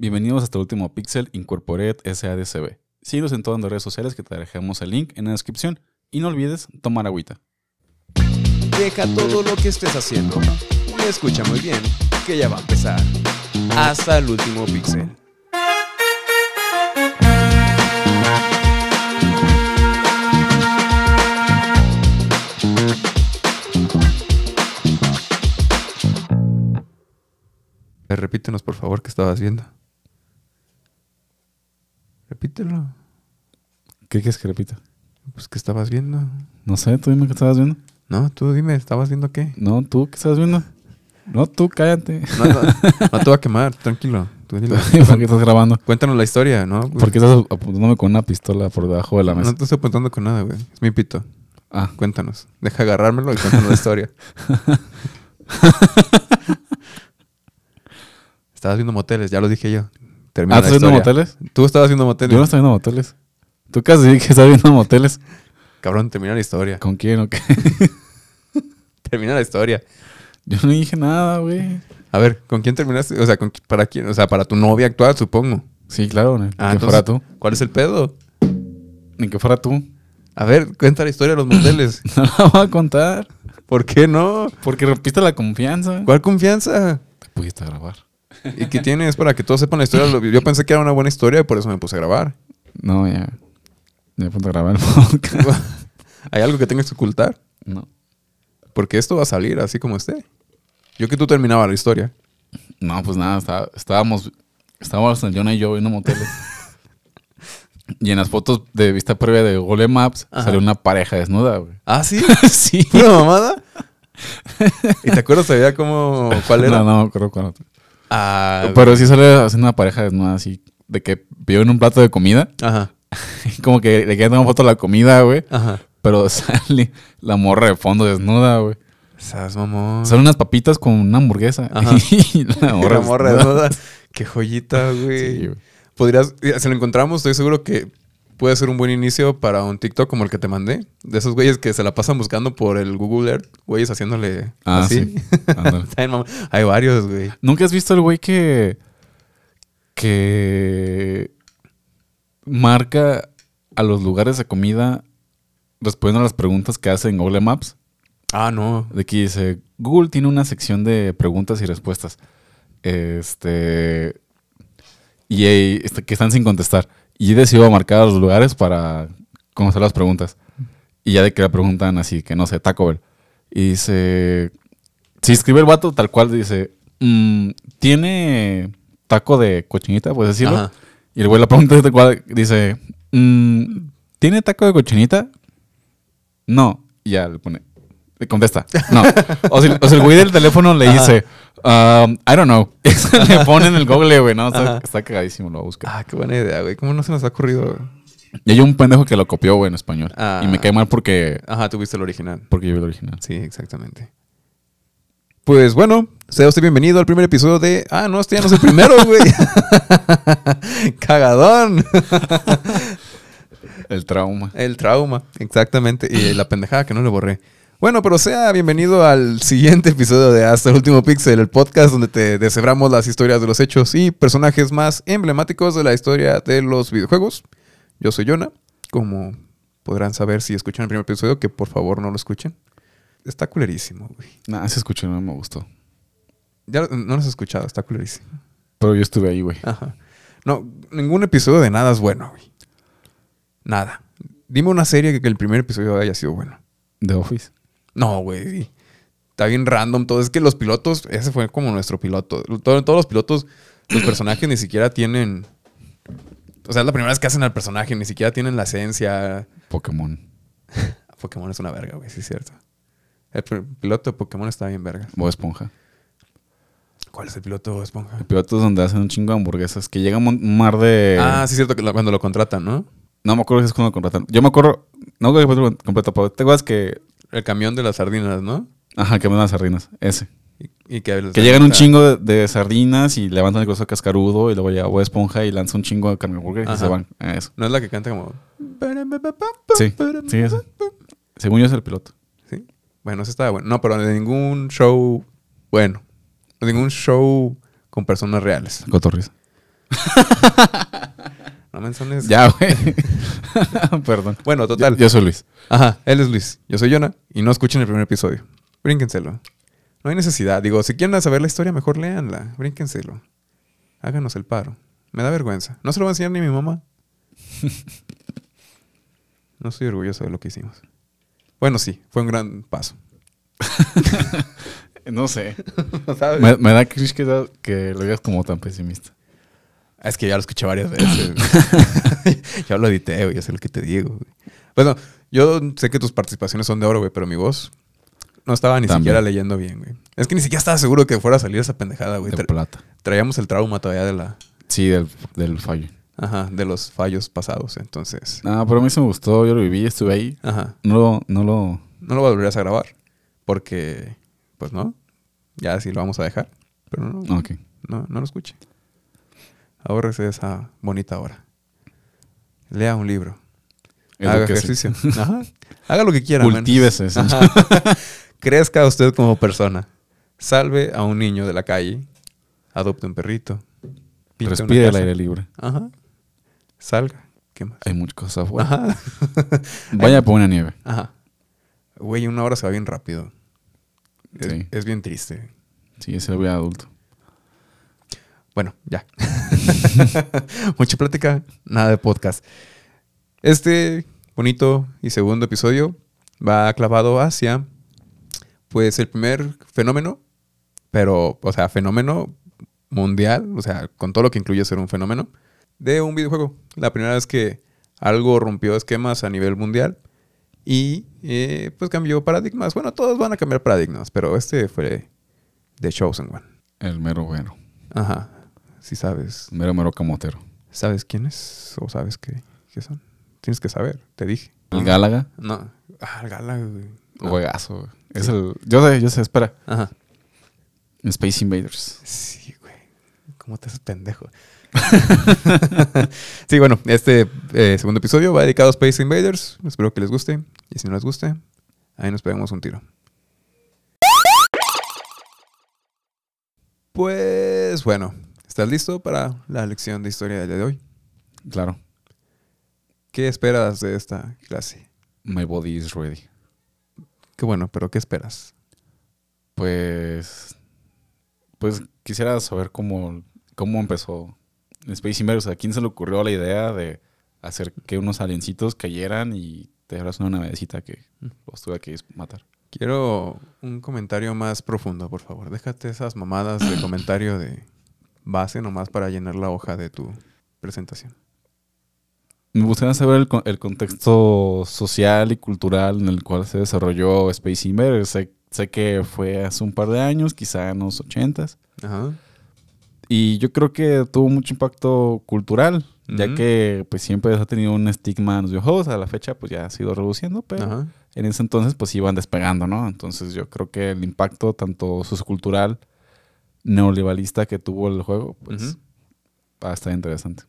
Bienvenidos hasta el último Pixel Incorporated SADCB. Síguenos en todas las redes sociales que te dejamos el link en la descripción. Y no olvides tomar agüita. Deja todo lo que estés haciendo. Y escucha muy bien, que ya va a empezar. Hasta el último pixel. Eh, Repítenos, por favor, qué estabas viendo. Repítelo. ¿Qué quieres que repita? Pues, ¿qué estabas viendo? No sé, tú dime qué estabas viendo. No, tú dime, ¿estabas viendo qué? No, tú qué estabas viendo. No, tú cállate. No, no, no te voy a quemar, tranquilo. tú dilo. ¿Por qué estás grabando? Cuéntanos la historia, ¿no? ¿Por qué estás apuntándome con una pistola por debajo de la mesa? No te estoy apuntando con nada, güey. Es mi pito. Ah, Cuéntanos. Deja agarrármelo y cuéntanos la historia. Estabas viendo moteles, ya lo dije yo. Termina ¿Ah, la ¿estás viendo moteles? Tú estabas viendo moteles. Yo no estoy viendo moteles. Tú casi dije que estás viendo moteles. Cabrón, termina la historia. ¿Con quién o qué? Termina la historia. Yo no dije nada, güey. A ver, ¿con quién terminaste? O sea, ¿con qui- ¿para quién? O sea, para tu novia actual, supongo. Sí, claro, Ah, que entonces, fuera tú. ¿Cuál es el pedo? Ni que fuera tú. A ver, cuenta la historia de los moteles. No la voy a contar. ¿Por qué no? Porque rompiste la confianza. ¿Cuál confianza? Te pudiste grabar. ¿Y qué tienes para que todos sepan la historia? Yo pensé que era una buena historia y por eso me puse a grabar. No, ya. Ya ponte a grabar el podcast. ¿Hay algo que tengas que ocultar? No. Porque esto va a salir así como esté. Yo que tú terminaba la historia. No, pues nada, está- estábamos, estábamos en Jonah y yo viendo moteles. y en las fotos de vista previa de Google Maps Ajá. salió una pareja desnuda, güey. ¿Ah, sí? sí. ¿Pura mamada? ¿Y te acuerdas todavía cómo, cuál era? No, no me acuerdo cuál. Ah, Pero sí sale haciendo una pareja desnuda así, de que vio en un plato de comida, Ajá, como que le quedan una foto a la comida, güey, ajá. pero sale la morra de fondo desnuda, güey. Sabes, mamón. Salen unas papitas con una hamburguesa. Ajá. y la morra, La morra desnuda. desnuda. Qué joyita, güey. Sí, güey. Podrías, si lo encontramos, estoy seguro que puede ser un buen inicio para un TikTok como el que te mandé. De esos güeyes que se la pasan buscando por el Google Earth, güeyes haciéndole Ah, así. sí. Hay varios, güey. ¿Nunca has visto el güey que. que. marca a los lugares de comida respondiendo a las preguntas que hace en Google Maps? Ah, no. De que dice: Google tiene una sección de preguntas y respuestas. Este. Y eh, este, que están sin contestar. Y decidió marcar los lugares para conocer las preguntas. Y ya de que le preguntan así, que no sé, Taco Bell. Y dice. Si escribe el vato tal cual, dice. mm, ¿Tiene taco de cochinita? Puedes decirlo. Ajá. Y el güey la pregunta tal cual, dice. mm, ¿Tiene taco de cochinita? No. Y ya le pone. Le contesta. No. O sea, o sea, el güey del teléfono le Ajá. dice. um, I don't know. le pone en el Google, güey. No, está, cagadísimo, lo busca. Ah, qué buena idea, güey. ¿Cómo no se nos ha ocurrido? güey? Y hay un pendejo que lo copió, güey, en español. Ah. Y me cae mal porque, Ajá, tuviste el original. porque yo vi el original. Sí, exactamente. Pues bueno, sea usted bienvenido al primer episodio de. Ah, no, este ya no es el primero, güey. Cagadón. El trauma. El trauma, exactamente. Y la pendejada que no le borré. Bueno, pero sea bienvenido al siguiente episodio de Hasta el último pixel, el podcast donde te deshebramos las historias de los hechos y personajes más emblemáticos de la historia de los videojuegos. Yo soy Jonah, como podrán saber si escuchan el primer episodio, que por favor no lo escuchen. Está culerísimo, güey. Nada, se escuchó, no me gustó. Ya no lo has escuchado, está culerísimo. Pero yo estuve ahí, güey. Ajá. No, ningún episodio de nada es bueno, güey. Nada. Dime una serie que el primer episodio haya sido bueno. The Office. No, güey. Está bien random todo. Es que los pilotos, ese fue como nuestro piloto. Todo- todos los pilotos, los personajes ni siquiera tienen. O sea, es la primera vez que hacen al personaje, ni siquiera tienen la esencia. Pokémon. Pokémon es una verga, güey, sí es cierto. El piloto de Pokémon está bien verga. Bob Esponja. ¿Cuál es el piloto de Esponja? El piloto es donde hacen un chingo de hamburguesas. Que llega un mar de. Ah, sí es cierto que cuando lo contratan, ¿no? No me acuerdo si es cuando lo contratan. Yo me acuerdo. No fue completo, pero te acuerdas que. El camión de las sardinas, ¿no? Ajá, que me dan las sardinas. Ese. Y, y que, Que llegan un chingo de, de sardinas y levantan el coso cascarudo y luego llega Bob Esponja y lanza un chingo de carne hamburguesa y se van. Ah, Eso. No es la que canta como. Sí, sí, ese. Según yo es el piloto. Sí. Bueno, eso estaba bueno. No, pero de ningún show bueno. De ningún show con personas reales. Cotorriza. no menciones. Ya, güey. Perdón. Bueno, total. Yo, yo soy Luis. Ajá, él es Luis. Yo soy Jonah y no escuchen el primer episodio. Brínquenselo. No hay necesidad. Digo, si quieren saber la historia, mejor léanla. Brínquenselo. Háganos el paro. Me da vergüenza. No se lo va a enseñar ni mi mamá. No estoy orgulloso de lo que hicimos. Bueno, sí, fue un gran paso. No sé. ¿Sabes? Me, me da cringe que, que lo digas como tan pesimista. Es que ya lo escuché varias veces. ya lo edité, güey. Ya sé lo que te digo, güey. Bueno, yo sé que tus participaciones son de oro, güey, pero mi voz no estaba ni También. siquiera leyendo bien, güey. Es que ni siquiera estaba seguro que fuera a salir esa pendejada, güey. De Tra- plata. traíamos el trauma todavía de la... Sí, del, del fallo. Ajá, de los fallos pasados, entonces... No, pero a mí se me gustó. Yo lo viví, estuve ahí. Ajá. No lo, no lo... No lo volverías a grabar. Porque, pues no. Ya sí lo vamos a dejar. Pero no, Ok. no, no lo escuche. Ahórrese esa bonita hora. Lea un libro. Haga ejercicio. Ajá. Haga lo que quiera. Cultívese. Crezca usted como persona. Salve a un niño de la calle. Adopte un perrito. Respire el aire libre. Ajá. Salga. ¿Qué más? Hay muchas cosas afuera. Ajá. Vaya por una nieve. Ajá. Güey, una hora se va bien rápido. Es, Sí. es bien triste. Sí, ese voy adulto. Bueno, ya. Mucha plática, nada de podcast. Este bonito y segundo episodio va clavado hacia, pues, el primer fenómeno, pero, o sea, fenómeno mundial, o sea, con todo lo que incluye ser un fenómeno, de un videojuego. La primera vez que algo rompió esquemas a nivel mundial y, eh, pues, cambió paradigmas. Bueno, todos van a cambiar paradigmas, pero este fue The Chosen One. El mero bueno. Ajá. Si sabes. Mero mero camotero. ¿Sabes quién es? ¿O sabes qué, qué son? Tienes que saber, te dije. El Gálaga. No. Ah, el Gala, güey. No. Juegazo. güey. Es el... Yo sé, yo sé, espera. Ajá. Space Invaders. Sí, güey. ¿Cómo te haces pendejo? sí, bueno, este eh, segundo episodio va dedicado a Space Invaders. Espero que les guste. Y si no les guste, ahí nos pegamos un tiro. Pues bueno, ¿estás listo para la lección de historia del día de hoy? Claro. ¿Qué esperas de esta clase? My body is ready. Qué bueno, pero ¿qué esperas? Pues... Pues quisiera saber cómo, cómo empezó Space Invaders. ¿A quién se le ocurrió la idea de hacer que unos aliencitos cayeran y te dieras una navecita que los tuve que matar? Quiero un comentario más profundo, por favor. Déjate esas mamadas de comentario de base nomás para llenar la hoja de tu presentación. Me gustaría saber el, con- el contexto social y cultural en el cual se desarrolló Space Invaders. Sé, sé que fue hace un par de años, quizá en los ochentas. Ajá. Y yo creo que tuvo mucho impacto cultural, ya que pues siempre ha tenido un estigma en los videojuegos. A la fecha pues ya ha sido reduciendo, pero Ajá. en ese entonces pues iban despegando, ¿no? Entonces yo creo que el impacto tanto sociocultural, neoliberalista que tuvo el juego, pues va a estar interesante.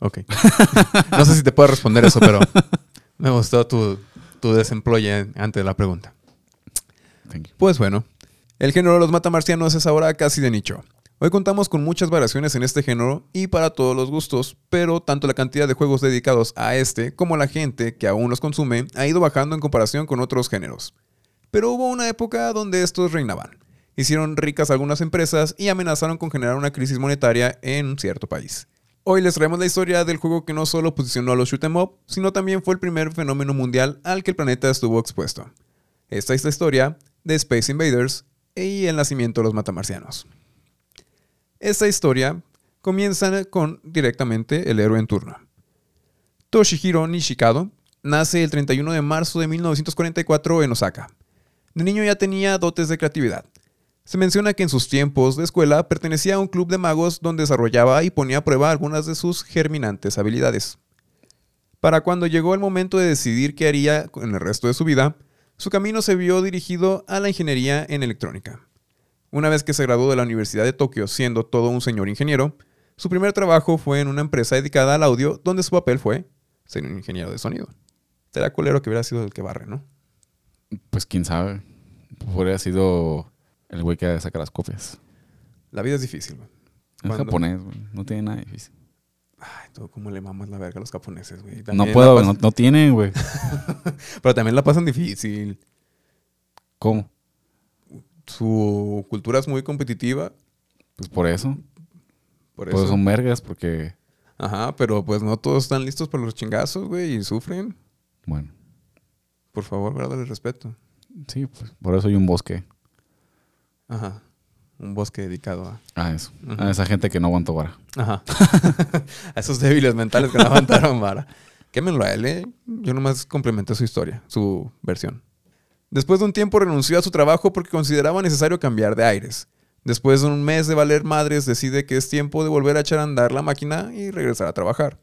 Ok. no sé si te puedo responder eso, pero me gustó tu, tu desemploye ante la pregunta. Thank you. Pues bueno, el género de los matamarcianos es ahora casi de nicho. Hoy contamos con muchas variaciones en este género y para todos los gustos, pero tanto la cantidad de juegos dedicados a este como la gente que aún los consume ha ido bajando en comparación con otros géneros. Pero hubo una época donde estos reinaban. Hicieron ricas algunas empresas y amenazaron con generar una crisis monetaria en un cierto país. Hoy les traemos la historia del juego que no solo posicionó a los shoot 'em up, sino también fue el primer fenómeno mundial al que el planeta estuvo expuesto. Esta es la historia de Space Invaders y el nacimiento de los matamarcianos. Esta historia comienza con directamente el héroe en turno. Toshihiro Nishikado nace el 31 de marzo de 1944 en Osaka. De niño ya tenía dotes de creatividad. Se menciona que en sus tiempos de escuela pertenecía a un club de magos donde desarrollaba y ponía a prueba algunas de sus germinantes habilidades. Para cuando llegó el momento de decidir qué haría con el resto de su vida, su camino se vio dirigido a la ingeniería en electrónica. Una vez que se graduó de la Universidad de Tokio siendo todo un señor ingeniero, su primer trabajo fue en una empresa dedicada al audio, donde su papel fue ser un ingeniero de sonido. Será culero que hubiera sido el que barre, ¿no? Pues quién sabe. Haber sido el güey que saca las copias. La vida es difícil, güey. Es japonés, güey. No tiene nada difícil. Ay, todo como le mamas la verga a los japoneses, güey. No puedo, no, pasan- no tienen, güey. Pero también la pasan difícil. ¿Cómo? Su cultura es muy competitiva. Pues por eso. Por Pues eso. son vergas, porque. Ajá, pero pues no todos están listos para los chingazos, güey, y sufren. Bueno. Por favor, guárdale respeto. Sí, pues por eso hay un bosque. Ajá. Un bosque dedicado a. A eso. A esa gente que no aguantó vara. Ajá. a esos débiles mentales que no aguantaron vara. Quémenlo a él, ¿eh? Yo nomás complementé su historia, su versión. Después de un tiempo renunció a su trabajo porque consideraba necesario cambiar de aires. Después de un mes de valer madres, decide que es tiempo de volver a echar a andar la máquina y regresar a trabajar.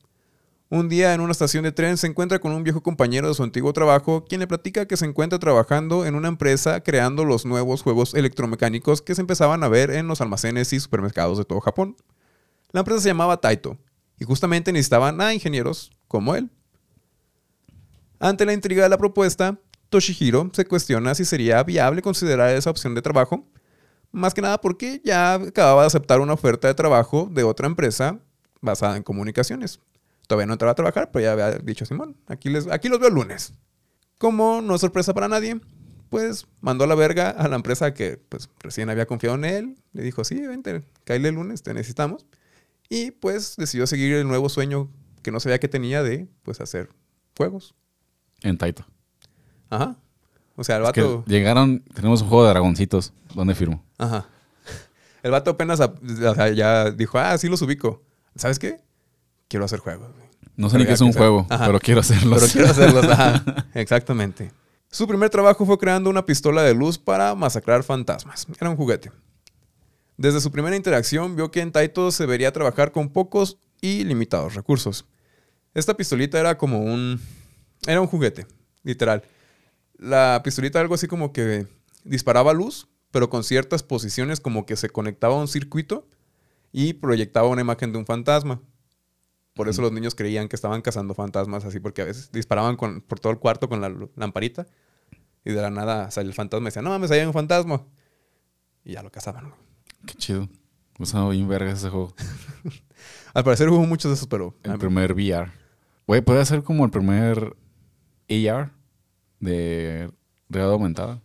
Un día en una estación de tren se encuentra con un viejo compañero de su antiguo trabajo, quien le platica que se encuentra trabajando en una empresa creando los nuevos juegos electromecánicos que se empezaban a ver en los almacenes y supermercados de todo Japón. La empresa se llamaba Taito y justamente necesitaban a ingenieros como él. Ante la intriga de la propuesta, Toshihiro se cuestiona si sería viable considerar esa opción de trabajo, más que nada porque ya acababa de aceptar una oferta de trabajo de otra empresa basada en comunicaciones. Todavía no entraba a trabajar, pero ya había dicho Simón, aquí, les, aquí los veo el lunes. Como no es sorpresa para nadie, pues mandó a la verga a la empresa que pues recién había confiado en él. Le dijo, sí, vente, cállale el lunes, te necesitamos. Y pues decidió seguir el nuevo sueño que no sabía que tenía de pues hacer juegos. En Taito. Ajá. O sea, el Es vato... llegaron, tenemos un juego de dragoncitos. ¿Dónde firmo? Ajá. El vato apenas ya dijo, ah, sí los ubico. ¿Sabes qué? Quiero hacer juegos. güey. No sé Pero ni qué es un juego, Ajá. pero quiero hacerlos. Pero quiero hacerlos. Ajá. Exactamente. Su primer trabajo fue creando una pistola de luz para masacrar fantasmas. Era un juguete. Desde su primera interacción vio que en Taito se debería trabajar con pocos y limitados recursos. Esta pistolita era como un... Era un juguete, literal. La pistolita era algo así como que disparaba luz, pero con ciertas posiciones como que se conectaba a un circuito y proyectaba una imagen de un fantasma. Por eso los niños creían que estaban cazando fantasmas así, porque a veces disparaban con- por todo el cuarto con la lamparita y de la nada sale el fantasma y decían, no mames, ahí hay un fantasma. Y ya lo cazaban. Qué chido. Usaba bien vergas ese juego. Al parecer hubo muchos de esos, pero... El primer VR. Güey, puede ser como el primer AR de realidad aumentada.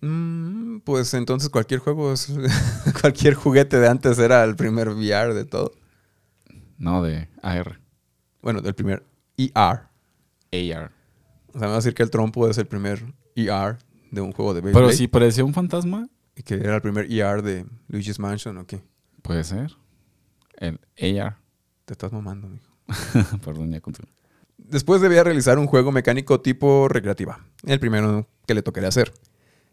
Mm, pues entonces cualquier juego, es- cualquier juguete de antes era el primer VR de todo. No, de AR. Bueno, del primer ER. AR. O sea, me va a decir que el trompo es el primer ER de un juego de Pero Beyblade. si parecía un fantasma, Y que era el primer ER de Luigi's Mansion, ¿o qué? puede ser. El AR. Te estás mamando, mijo. Perdón, ya continúo. Después debía realizar un juego mecánico tipo recreativa, el primero que le tocaría hacer.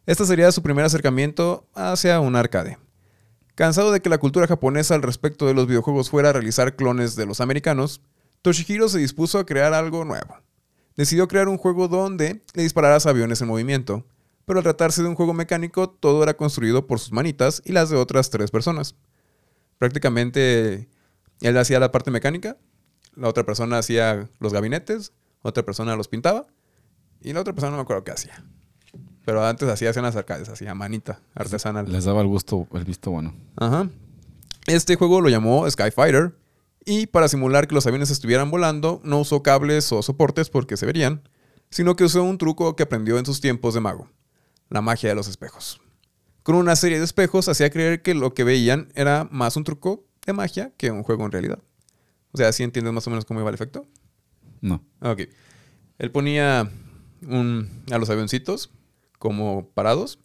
Este sería su primer acercamiento hacia un arcade. Cansado de que la cultura japonesa al respecto de los videojuegos fuera a realizar clones de los americanos, Toshihiro se dispuso a crear algo nuevo. Decidió crear un juego donde le dispararas aviones en movimiento, pero al tratarse de un juego mecánico todo era construido por sus manitas y las de otras tres personas. Prácticamente él hacía la parte mecánica, la otra persona hacía los gabinetes, otra persona los pintaba y la otra persona no me acuerdo qué hacía. Pero antes hacía escenas arcades, hacía manita artesanal. Les daba el gusto, el visto bueno. Ajá. Este juego lo llamó Skyfighter y para simular que los aviones estuvieran volando no usó cables o soportes porque se verían, sino que usó un truco que aprendió en sus tiempos de mago, la magia de los espejos. Con una serie de espejos hacía creer que lo que veían era más un truco de magia que un juego en realidad. O sea, ¿sí entiendes más o menos cómo iba el efecto? No. Ok. Él ponía un- a los avioncitos como parados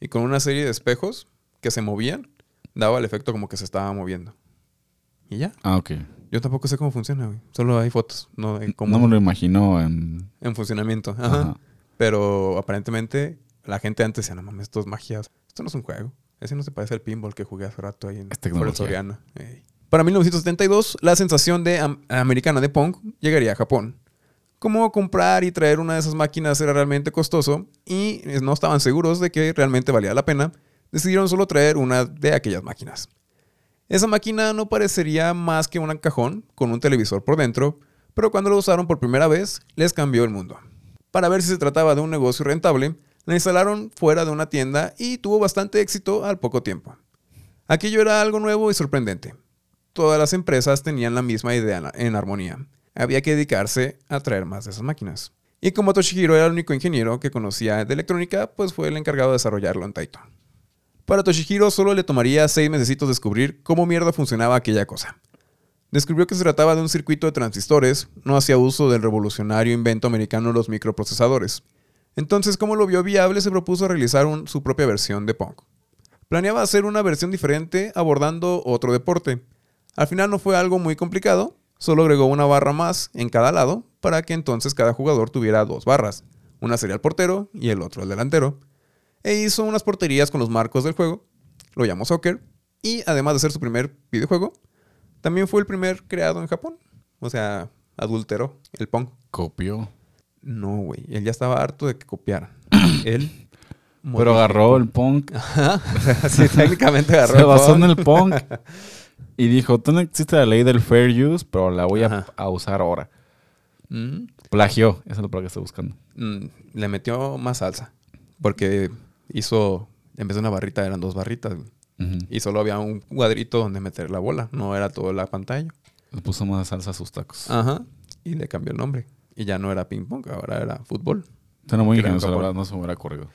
y con una serie de espejos que se movían, daba el efecto como que se estaba moviendo. Y ya. Ah, ok. Yo tampoco sé cómo funciona, güey. Solo hay fotos, no hay cómo No me lo imagino en... en funcionamiento. Ajá. Ajá. Pero aparentemente la gente antes decía, no mames, esto es magia. Esto no es un juego. Ese no se parece al pinball que jugué hace rato ahí en el. Ey. Para 1972, la sensación de am- americana de punk llegaría a Japón. Como comprar y traer una de esas máquinas era realmente costoso y eh, no estaban seguros de que realmente valía la pena, decidieron solo traer una de aquellas máquinas. Esa máquina no parecería más que un cajón con un televisor por dentro, pero cuando lo usaron por primera vez, les cambió el mundo. Para ver si se trataba de un negocio rentable, la instalaron fuera de una tienda y tuvo bastante éxito al poco tiempo. Aquello era algo nuevo y sorprendente, todas las empresas tenían la misma idea en- en armonía. Había que dedicarse a traer más de esas máquinas. Y como Toshihiro era el único ingeniero que conocía de electrónica, pues fue el encargado de desarrollarlo en Taito. Para Toshihiro solo le tomaría seis meses descubrir cómo mierda funcionaba aquella cosa. Descubrió que se trataba de un circuito de transistores, no hacía uso del revolucionario invento americano de los microprocesadores. Entonces, como lo vio viable, se propuso realizar su propia versión de Pong. Planeaba hacer una versión diferente abordando otro deporte. Al final no fue algo muy complicado, solo agregó una barra más en cada lado para que entonces cada jugador tuviera dos barras. Una sería el portero y el otro el delantero. E hizo unas porterías con los marcos del juego, lo llamó Soccer, y además de ser su primer videojuego, también fue el primer creado en Japón. O sea, adulteró el Pong. Copió. No, güey, él ya estaba harto de que copiara. él... Pero agarró el punk. sí, técnicamente agarró Se basó en Pong. el punk. Y dijo, tú no existe la ley del fair use, pero la voy a, usar ahora. Mm. Plagió. Eso es lo que estoy buscando. Mm, le metió más salsa. Porque hizo, en vez de una barrita, eran dos barritas. güey. Y solo había un cuadrito donde meter la bola. No era toda la pantalla. Le puso más salsa a sus tacos. Ajá. Y le cambió el nombre. Y ya no era ping pong, ahora era fútbol. Suena muy ingenioso, la verdad. No se me hubiera corrido.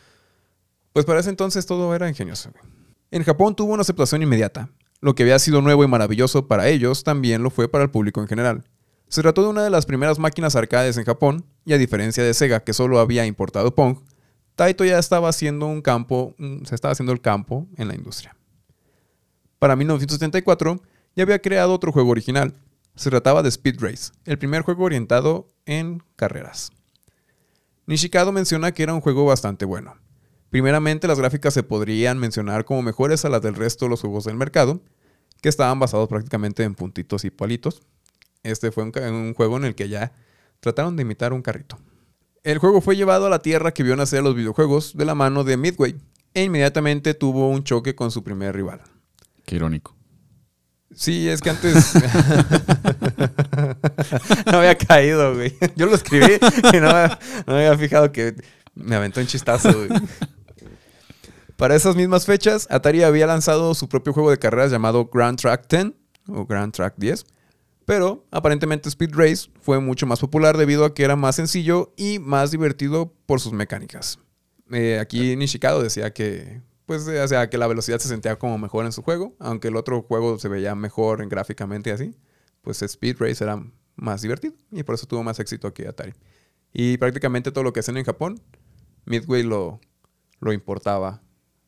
Pues para ese entonces todo era ingenioso. güey. En Japón tuvo una aceptación inmediata. Lo que había sido nuevo y maravilloso para ellos también lo fue para el público en general. Se trató de una de las primeras máquinas arcades en Japón, y a diferencia de Sega, que solo había importado Pong, Taito ya estaba haciendo un campo, se estaba haciendo el campo en la industria. Para 1974 ya había creado otro juego original. Se trataba de Speed Race, el primer juego orientado en carreras. Nishikado menciona que era un juego bastante bueno. Primeramente, las gráficas se podrían mencionar como mejores a las del resto de los juegos del mercado, que estaban basados prácticamente en puntitos y palitos. Este fue un, juego en el que ya trataron de imitar un carrito. El juego fue llevado a la tierra que vio nacer a los videojuegos de la mano de Midway, e inmediatamente tuvo un choque con su primer rival. Qué irónico. Sí, es que antes no había caído, güey. Yo lo escribí y no, no me había fijado que me aventó un chistazo, güey. Para esas mismas fechas, Atari había lanzado su propio juego de carreras llamado Grand Track 10 o Grand Track 10, pero aparentemente Speed Race fue mucho más popular debido a que era más sencillo y más divertido por sus mecánicas. Eh, aquí Nishikado decía que, pues, eh, o sea, que la velocidad se sentía como mejor en su juego, aunque el otro juego se veía mejor en gráficamente y así, pues Speed Race era más divertido y por eso tuvo más éxito que Atari. Y prácticamente todo lo que hacen en Japón, Midway lo, lo importaba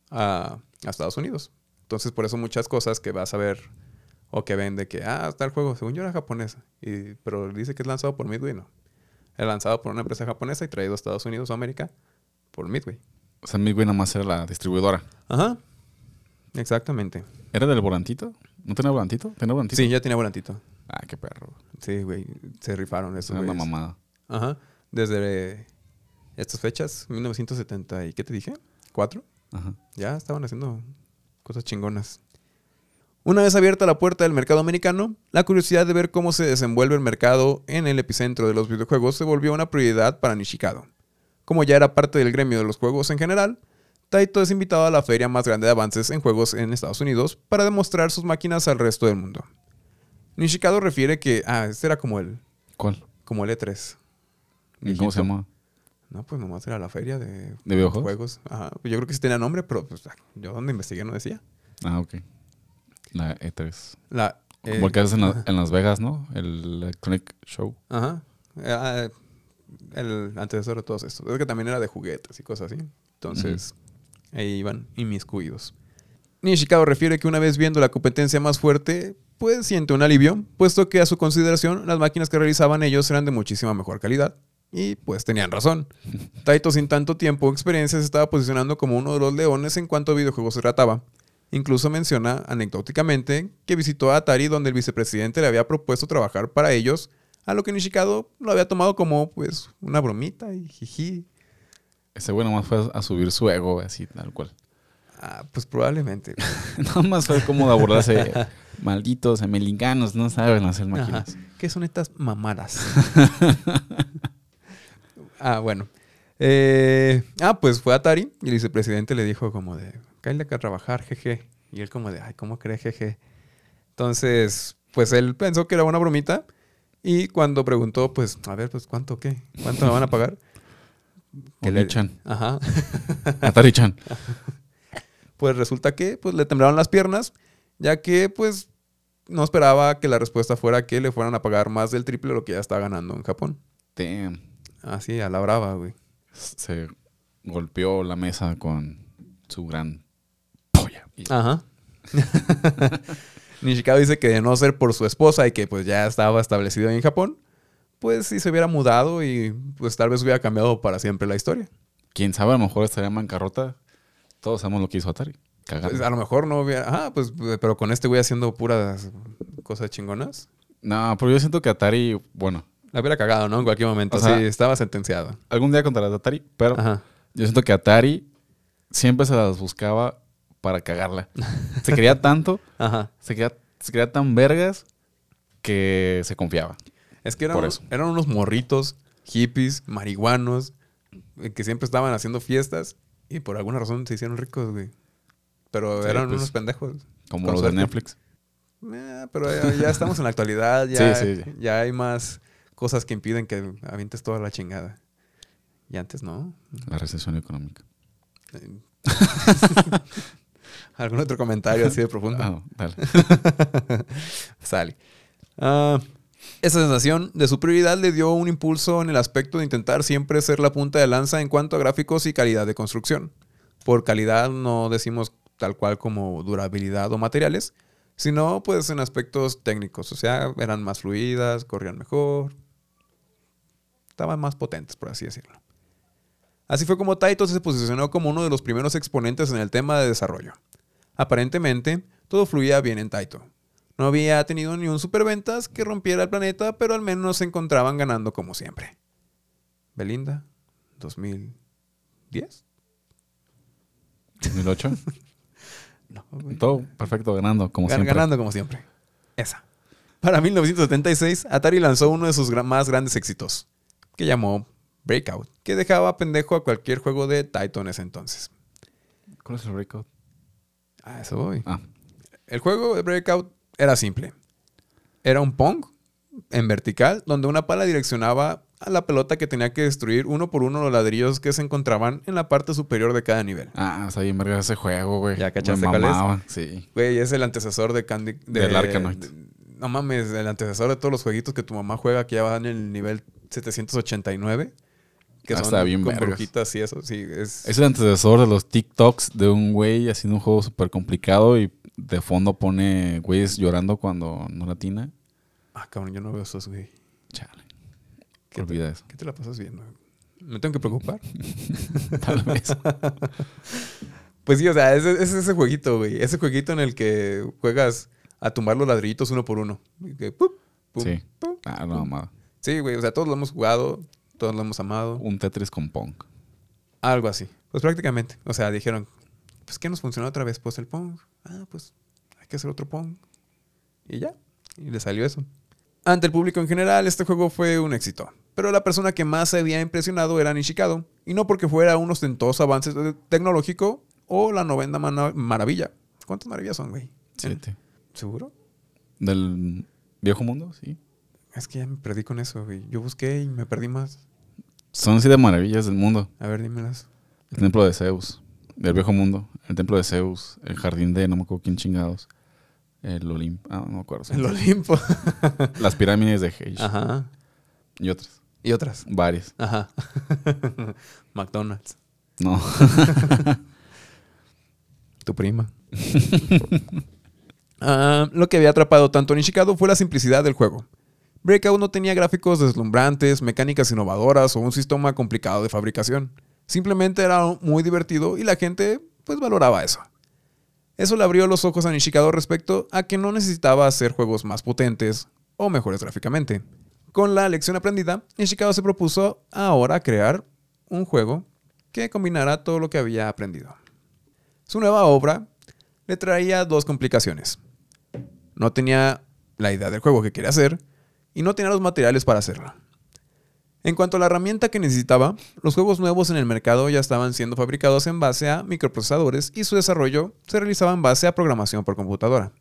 a, a Estados Unidos. Entonces, por eso muchas cosas que vas a ver o que ven de que, ah, está el juego, según yo era japonesa, y, pero dice que es lanzado por Midway, no. Es lanzado por una empresa japonesa y traído a Estados Unidos o América por Midway. O sea, Midway nada más era la distribuidora. Ajá. Exactamente. ¿Era del volantito? ¿No tenía volantito? ¿Tenía volantito? Sí, ya tenía volantito. Ah, qué perro. Sí, güey. Se rifaron Era una mamada. Ajá. Desde estas fechas, 1970 y ¿qué te dije? ¿Cuatro? Ajá. Ya estaban haciendo cosas chingonas. Una vez abierta la puerta del mercado americano, la curiosidad de ver cómo se desenvuelve el mercado en el epicentro de los videojuegos se volvió una prioridad para Nishikado. Como ya era parte del gremio de los juegos en general, Taito es invitado a la feria más grande de avances en juegos en Estados Unidos para demostrar sus máquinas al resto del mundo. Nishikado refiere que, ah, este era como el, ¿Cuál? como el E3. ¿Y ¿Cómo se llama? No, pues nomás era la feria de, ¿De videojuegos? juegos. Ajá. Yo creo que sí tenía nombre, pero pues, ah, yo donde investigué no decía. Ah, ok. La E3. La, eh, Como el que haces en, la- en Las Vegas, ¿no? El Electronic Show. Ajá. Ah, el antecesor de todos estos. Es que también era de juguetes y cosas así. Entonces, ahí iban inmiscuidos. Nishikawa refiere que una vez viendo la competencia más fuerte, pues siente un alivio, puesto que a su consideración las máquinas que realizaban ellos eran de muchísima mejor calidad. Y pues tenían razón. Taito sin tanto tiempo o experiencia se estaba posicionando como uno de los leones en cuanto a videojuegos se trataba. Incluso menciona anecdóticamente que visitó a Atari donde el vicepresidente le había propuesto trabajar para ellos, a lo que Nishikado lo había tomado como pues una bromita y jiji. Ese güey nomás fue a subir su ego, así, tal cual. Ah, pues probablemente. Nada más fue como de burlarse. Malditos americanos, no saben hacer Ajá. máquinas. ¿Qué son estas mamadas? ah, bueno. Eh, ah, pues fue Atari y el vicepresidente le dijo como de, cállate a trabajar, jeje. Y él como de, ay, ¿cómo cree, jeje? Entonces, Pues él pensó que era una bromita y cuando preguntó, pues, a ver, pues, ¿cuánto qué? ¿Cuánto me van a pagar? Que le- Oni-chan. Ajá. Atari-chan. Pues resulta que pues, le temblaron las piernas, ya que pues no esperaba que la respuesta fuera que le fueran a pagar más del triple de lo que ya está ganando en Japón. Damn. Así, a la brava, güey. Se golpeó la mesa con su gran polla. Ajá. Nishikawa dice que de no ser por su esposa y que pues ya estaba establecido en Japón, pues sí se hubiera mudado y pues tal vez hubiera cambiado para siempre la historia. Quién sabe, a lo mejor estaría en bancarrota. Todos sabemos lo que hizo Atari. Pues, a lo mejor no hubiera... Ah, pues pero con este güey haciendo puras cosas chingonas. No, pero yo siento que Atari, bueno, La hubiera cagado, ¿no? En cualquier momento. O sea- sí, estaba sentenciado. algún día contarás de Atari, pero Ajá. yo siento que Atari siempre se las buscaba para cagarla. Se quería tanto, Ajá. se quería, se quería tan vergas que se confiaba. Es que eran, Por eso. eran unos morritos, hippies, marihuanos, eh, que siempre estaban haciendo fiestas y por alguna razón se hicieron ricos, güey. Pero Sí, eran pues, unos pendejos. Como los de. Netflix. Eh, pero ya, ya estamos en la actualidad, ya, Sí, sí, sí. ya hay más cosas que impiden que avientes toda la chingada. Y antes no. La recesión económica. ¿Algún otro comentario así de profundo? Ah, no, dale. Sale. Ah, esa sensación de superioridad le dio un impulso en el aspecto de intentar siempre ser la punta de lanza en cuanto a gráficos y calidad de construcción. Por calidad no decimos tal cual como durabilidad o materiales, sino pues en aspectos técnicos. O sea, eran más fluidas, corrían mejor, estaban más potentes, por así decirlo. Así fue como Taito se posicionó como uno de los primeros exponentes en el tema de desarrollo. Aparentemente, todo fluía bien en Taito. No había tenido ni un superventas que rompiera el planeta, pero al menos se encontraban ganando como siempre. Belinda, 2010. 2008. No. Todo perfecto, ganando, como siempre. Ganando como siempre. Esa. Para 1976, Atari lanzó uno de sus más grandes éxitos, que llamó Breakout, que dejaba pendejo a cualquier juego de Taito en ese entonces. ¿Cuál es el breakout? A eso voy. Ah, El juego de Breakout era simple. Era un Pong en vertical donde una pala direccionaba a la pelota que tenía que destruir uno por uno los ladrillos que se encontraban en la parte superior de cada nivel. ah está bien verga ese juego, güey. ¿Ya cachaste cuál es? Sí. Güey, es el antecesor de Candy... de- Del Arkanoid. de- no mames, el antecesor de todos los jueguitos que tu mamá juega que ya van en el nivel 789. Que Ah, son está bien con brujitas y eso, sí. Es, Es el antecesor de los TikToks de un güey haciendo un juego súper complicado y de fondo pone güeyes llorando cuando no latina. Ah, cabrón, yo no veo esos, güey. Chale. ¿Qué Olvida eso. ¿Qué te la pasas viendo? ¿Me tengo que preocupar? Tal vez. Pues sí, o sea, es, es ese jueguito, güey. Ese jueguito en el que juegas a tumbar los ladrillitos uno por uno. Sí. pum, Ah, no, pum. Sí, güey. O sea, todos lo hemos jugado, todos lo hemos amado. Un Tetris con Pong. Algo así. Pues prácticamente. O sea, dijeron, pues ¿qué nos funcionó otra vez? Pues el Pong. Ah, pues hay que hacer otro Pong. Y ya. Y le salió eso. Ante el público en general, este juego fue un éxito. Pero la persona que más se había impresionado era Nishikado. Y no porque fuera un ostentoso avance te- tecnológico o la novena maravilla. ¿Cuántas maravillas son, güey? Siete. ¿Seguro? ¿Del viejo mundo? Sí. Es que ya me perdí con eso, güey. Yo busqué y me perdí más. Son siete maravillas del mundo. A ver, dímelas. El templo de Zeus. Del viejo mundo. El templo de Zeus. El jardín de no me acuerdo quién chingados. El Olimpo. Ah, no me acuerdo. El Olimpo. Las pirámides de Heish. Ajá. Y otras. Y otras. Varias. Ajá. McDonald's. No. Tu prima. Ah, lo que había atrapado tanto a Nishikado fue la simplicidad del juego. Breakout no tenía gráficos deslumbrantes, mecánicas innovadoras o un sistema complicado de fabricación. Simplemente era muy divertido y la gente pues valoraba eso. Eso le abrió los ojos a Nishikado respecto a que no necesitaba hacer juegos más potentes o mejores gráficamente. Con la lección aprendida, Nishikado se propuso ahora crear un juego que combinara todo lo que había aprendido. Su nueva obra le traía dos complicaciones. No tenía la idea del juego que quería hacer y no tenía los materiales para hacerlo. En cuanto a la herramienta que necesitaba, los juegos nuevos en el mercado ya estaban siendo fabricados en base a microprocesadores y su desarrollo se realizaba en base a programación por computadora.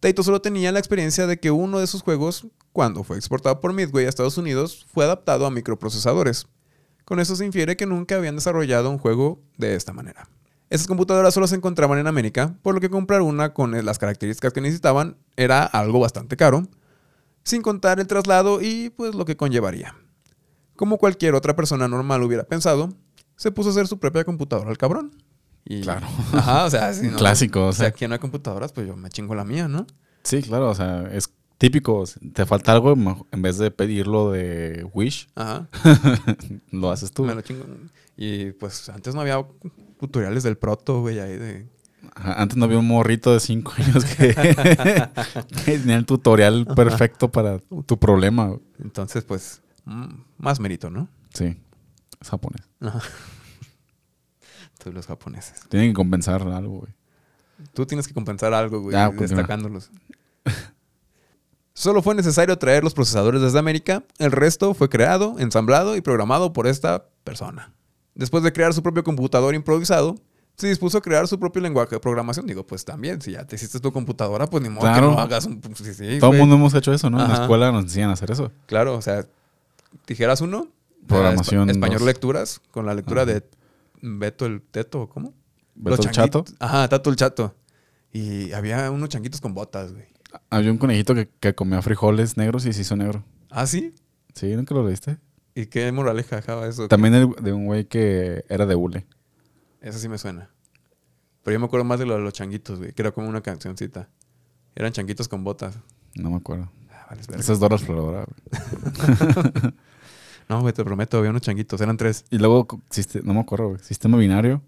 Taito solo tenía la experiencia de que uno de sus juegos, cuando fue exportado por Midway a Estados Unidos, fue adaptado a microprocesadores. Con eso se infiere que nunca habían desarrollado un juego de esta manera. Esas computadoras solo se encontraban en América, por lo que comprar una con las características que necesitaban era algo bastante caro, sin contar el traslado y pues lo que conllevaría. Como cualquier otra persona normal hubiera pensado, se puso a hacer su propia computadora al cabrón. Y, Claro. Ajá, o sea, si no- Clásico, o O sea, sea. aquí no hay computadoras, pues yo me chingo la mía, ¿no? Sí, claro, o sea, es típico. Te falta algo, en vez de pedirlo de Wish, Ajá. lo haces tú. Me lo chingo. Y pues antes no había tutoriales del proto, güey, ahí de... Antes no había un morrito de 5 años que, que tenía el tutorial perfecto para tu problema. Entonces, pues, mm, más mérito, ¿no? Sí, es japonés. Ajá. Todos los japoneses. Tienen que compensar algo, güey. Tú tienes que compensar algo, güey, destacándolos. Solo fue necesario traer los procesadores desde América, el resto fue creado, ensamblado y programado por esta persona. Después de crear su propio computador improvisado, se dispuso a crear su propio lenguaje de programación. Digo, pues también, si ya te hiciste tu computadora, pues ni modo Claro. que no hagas un... sí, sí, Todo el mundo hemos hecho eso, ¿no? En la escuela nos enseñan a hacer eso. Claro, o sea, tijeras uno. Programación espa- español dos. lecturas, con la lectura Ajá. de Beto el Teto, ¿cómo? Beto el changuitos- Chato. Ajá, Tato el Chato. Y había unos changuitos con botas, güey. Había un conejito que, que comía frijoles negros y se hizo negro. ¿Ah, sí? Sí, ¿nunca lo leíste? ¿Y qué moraleja dejaba eso? También el- de un güey que era de hule. Eso sí me suena. Pero yo me acuerdo más de lo de los changuitos, güey, que era como una cancioncita. Eran changuitos con botas. No me acuerdo. Ah, verga. Esa es Dora Exploradora, güey. No, güey, te prometo, había unos changuitos, eran tres. Y luego, no me acuerdo, güey. Sistema binario.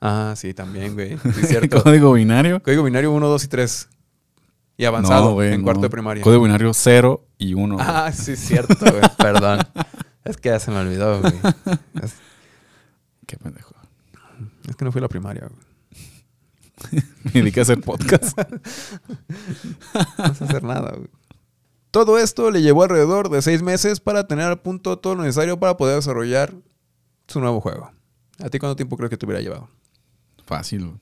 Ah, sí, también, güey. Sí, cierto. Código binario. Código binario 1, 2 y 3. Y avanzado No, güey, en no. cuarto de primaria. Código binario 0 y 1. Ah, sí, es cierto, güey. Perdón. Es que ya se me olvidó, güey. Es, Qué pendejo. Es que no fui a la primaria, güey. Me dediqué a hacer podcast. No sé hacer nada, güey. Todo esto le llevó alrededor de seis meses para tener a punto todo lo necesario para poder desarrollar su nuevo juego. ¿A ti cuánto tiempo crees que te hubiera llevado? Fácil, güey.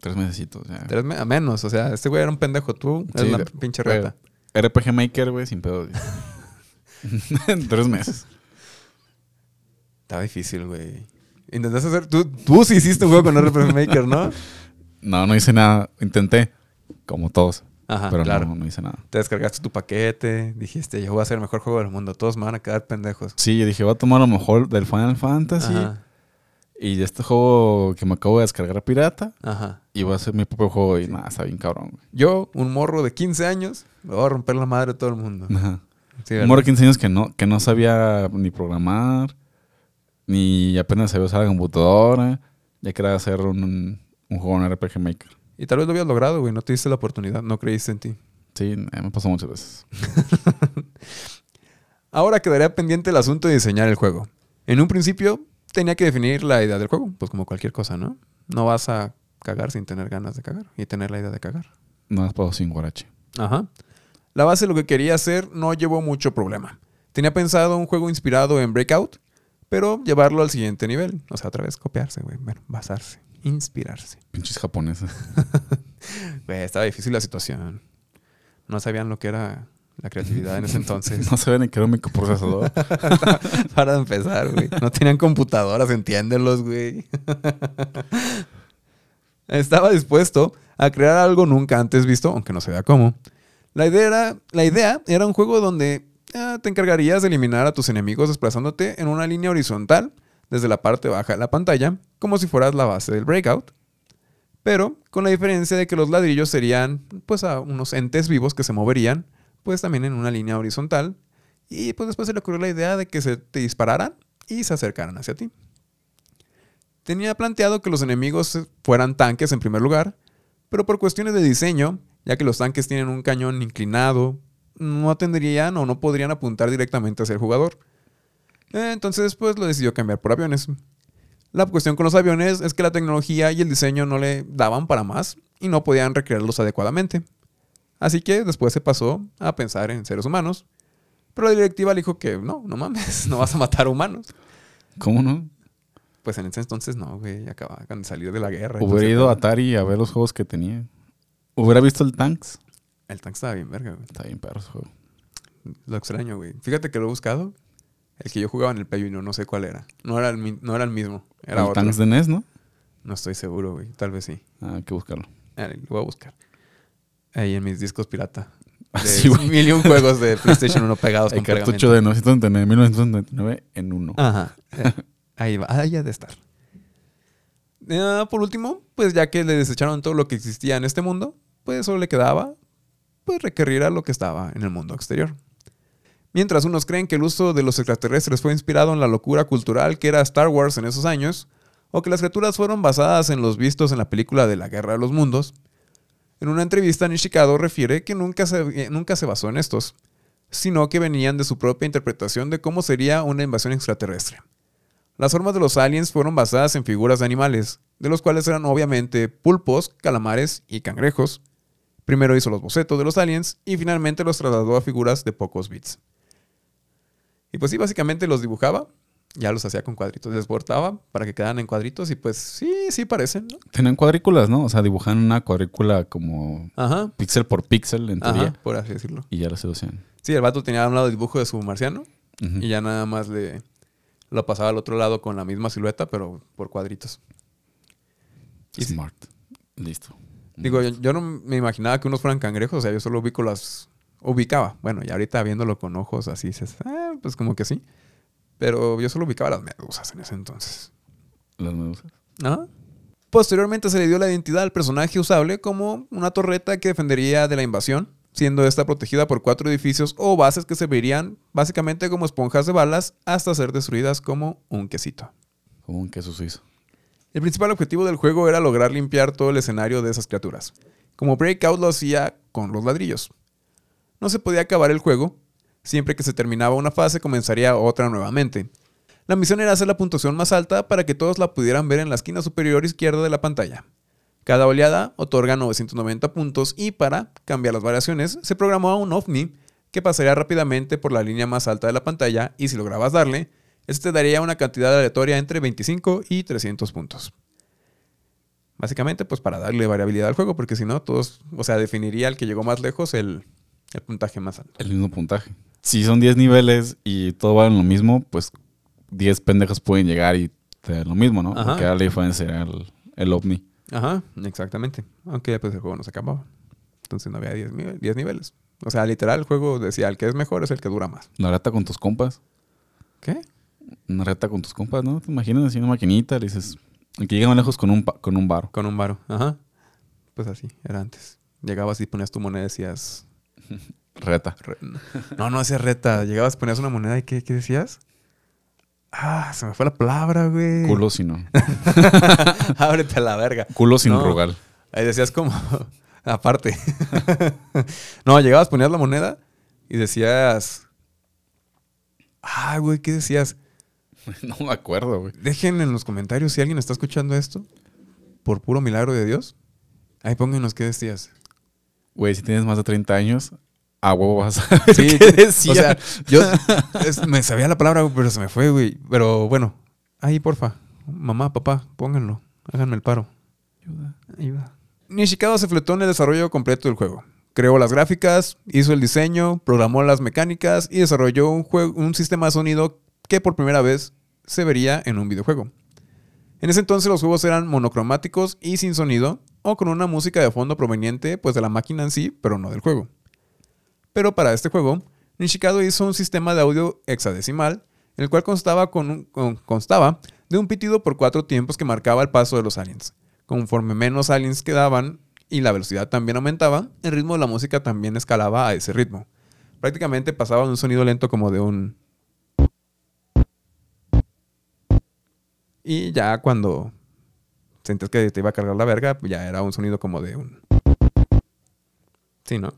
Tres mesecitos. Ya. Tres me- a menos, o sea, este güey era un pendejo, tú eres Sí, de- pinche reta. RPG Maker, güey, sin pedo. en tres meses. Estaba difícil, güey. Intentaste hacer. Tú, tú sí hiciste un juego con RPG Maker, ¿no? No, no hice nada. Intenté, como todos. Ajá, pero claro. no, no hice nada. Te descargaste tu paquete, dijiste, yo voy a hacer el mejor juego del mundo, todos me van a quedar pendejos. Sí, yo dije, voy a tomar lo mejor del Final Fantasy Ajá, y de este juego que me acabo de descargar pirata ajá. y voy a hacer mi propio juego y nada, está bien cabrón, güey. Yo, un morro de 15 años, me voy a romper la madre a todo el mundo. Ajá. Sí, Un morro de 15 años que no, que no sabía ni programar, ni apenas sabía usar la computadora, ya quería hacer un, un juego en RPG Maker. Y tal vez lo habías logrado, güey, no te diste la oportunidad, no creíste en ti. Sí, me pasó muchas veces. Ahora quedaría pendiente el asunto de diseñar el juego. En un principio, tenía que definir la idea del juego, pues como cualquier cosa, ¿no? No vas a cagar sin tener ganas de cagar y tener la idea de cagar. No has pasado sin guarache. Ajá. La base de lo que quería hacer no llevó mucho problema. Tenía pensado un juego inspirado en Breakout, pero llevarlo al siguiente nivel. O sea, otra vez copiarse, güey. Bueno, basarse, inspirarse. Pinches japoneses. Güey, estaba difícil la situación. No sabían lo que era la creatividad en ese entonces. no sabían ni que era un microprocesador. Para empezar, güey. No tenían computadoras, entiéndelos, güey. Estaba dispuesto a crear algo nunca antes visto, aunque no se vea cómo. La idea era, la idea era un juego donde te encargarías de eliminar a tus enemigos desplazándote en una línea horizontal desde la parte baja de la pantalla, como si fueras la base del breakout. Pero con la diferencia de que los ladrillos serían pues a unos entes vivos que se moverían pues también en una línea horizontal y pues después se le ocurrió la idea de que se te dispararan y se acercaran hacia ti. Tenía planteado que los enemigos fueran tanques en primer lugar, pero por cuestiones de diseño, ya que los tanques tienen un cañón inclinado, no tendrían o no podrían apuntar directamente hacia el jugador. Eh, Entonces, pues lo decidió cambiar por aviones. La cuestión con los aviones es que la tecnología y el diseño no le daban para más y no podían recrearlos adecuadamente. Así que después se pasó a pensar en seres humanos. Pero la directiva le dijo que no, no mames, no vas a matar humanos. ¿Cómo no? Pues en ese entonces no, güey, acababan de salir de la guerra. Hubiera entonces, ido a. Atari a ver los juegos que tenía. Hubiera visto el Tanks. El tank estaba bien verga, güey. Está bien perro ese juego. Lo extraño, güey. Fíjate que lo he buscado. El que yo jugaba en el Play 1, no sé cuál era. No era el, no era el mismo. Era el otro. Tanks de NES, ¿no? No estoy seguro, güey. Tal vez sí. Ah, hay que buscarlo. Ah, Lo voy a buscar. Ahí en mis discos pirata. De Sí, güey. mil y un juegos de PlayStation 1 pegados El con cartucho pegamento. de 999, 1999 en uno. Ajá. Eh, Ahí va. Ahí ha de estar. Ah, por último, pues ya que le desecharon todo lo que existía en este mundo, pues solo le quedaba pues requerir a lo que estaba en el mundo exterior. Mientras unos creen que el uso de los extraterrestres fue inspirado en la locura cultural que era Star Wars en esos años, o que las criaturas fueron basadas en los vistos en la película de la Guerra de los Mundos, en una entrevista Nishikado refiere que nunca se, nunca se basó en estos, sino que venían de su propia interpretación de cómo sería una invasión extraterrestre. Las formas de los aliens fueron basadas en figuras de animales, de los cuales eran obviamente pulpos, calamares y cangrejos. Primero hizo los bocetos de los aliens y finalmente los trasladó a figuras de pocos bits. Y pues sí, básicamente los dibujaba, ya los hacía con cuadritos, les cortaba para que quedaran en cuadritos y pues sí, sí parecen, ¿no? Tenían cuadrículas, ¿no? O sea, dibujan una cuadrícula como Ajá, píxel por píxel, en teoría. ajá, por así decirlo. Y ya lo seducían. Sí, el vato tenía a un lado el dibujo de su marciano y ya nada más le lo pasaba al otro lado con la misma silueta, pero por cuadritos. Smart. Listo. Digo, yo, yo no me imaginaba que unos fueran cangrejos, o sea, yo solo ubico las... Ubicaba. Bueno, y ahorita viéndolo con ojos así, dices, ah, pues como que sí. Pero yo solo ubicaba las medusas en ese entonces. Las medusas. Posteriormente se le dio la identidad al personaje usable como una torreta que defendería de la invasión, siendo esta protegida por cuatro edificios o bases que servirían básicamente como esponjas de balas hasta ser destruidas como un quesito. Como un queso suizo. El principal objetivo del juego era lograr limpiar todo el escenario de esas criaturas, como Breakout lo hacía con los ladrillos. No se podía acabar el juego, siempre que se terminaba una fase comenzaría otra nuevamente. La misión era hacer la puntuación más alta para que todos la pudieran ver en la esquina superior izquierda de la pantalla. Cada oleada otorga 990 puntos y para cambiar las variaciones se programó un OVNI que pasaría rápidamente por la línea más alta de la pantalla y si lograbas darle, este te daría una cantidad aleatoria entre 25 y 300 puntos. Básicamente, pues para darle variabilidad al juego, porque si no, todos, o sea, definiría el que llegó más lejos el, el puntaje más alto. El mismo puntaje. Si son 10 niveles y todo vale lo mismo, pues 10 pendejos pueden llegar y te dan lo mismo, ¿no? Ajá. Porque la diferencia era el, el ovni. Ajá, exactamente. Aunque pues el juego no se acababa. Entonces no había 10, nive- 10 niveles. O sea, literal, el juego decía, el que es mejor es el que dura más. Una reta con tus compas. ¿Qué? Una reta con tus compas, ¿no? Te imaginas así una maquinita, le dices... El que llega más lejos con un, con un bar. Con un varo. Ajá. Pues así, era antes. Llegabas y ponías tu moneda y decías... Reta. re- No, no hacías reta. Llegabas, ponías una moneda y ¿qué, qué decías? Ah, se me fue la palabra, güey. Culo si no. Ábrete a la verga. Culo sin No. rogar. Ahí decías como... Aparte. no, llegabas, ponías la moneda y decías... Ah, güey, ¿qué decías? no me acuerdo, güey. Dejen en los comentarios si alguien está escuchando esto. Por puro milagro de Dios. Ahí pónganos qué decías. Güey, si tienes más de 30 años, a huevo vas a Sí, qué decía. O sea, yo es- me sabía la palabra, pero se me fue, güey. Pero bueno, ahí, porfa. Mamá, papá, pónganlo. Háganme el paro. Ayuda. Nishikado se fletó en el desarrollo completo del juego. Creó las gráficas, hizo el diseño, programó las mecánicas y desarrolló un, juego, un sistema de sonido que por primera vez se vería en un videojuego. En ese entonces los juegos eran monocromáticos y sin sonido, o con una música de fondo proveniente pues de la máquina en sí, pero no del juego. Pero para este juego, Nishikado hizo un sistema de audio hexadecimal, el cual constaba, con un- con- constaba de un pitido por cuatro tiempos que marcaba el paso de los aliens. Conforme menos aliens quedaban y la velocidad también aumentaba, el ritmo de la música también escalaba a ese ritmo. Prácticamente pasaba de un sonido lento como de un... Y ya cuando sentías que te iba a cargar la verga, ya era un sonido como de un... Sí, ¿no?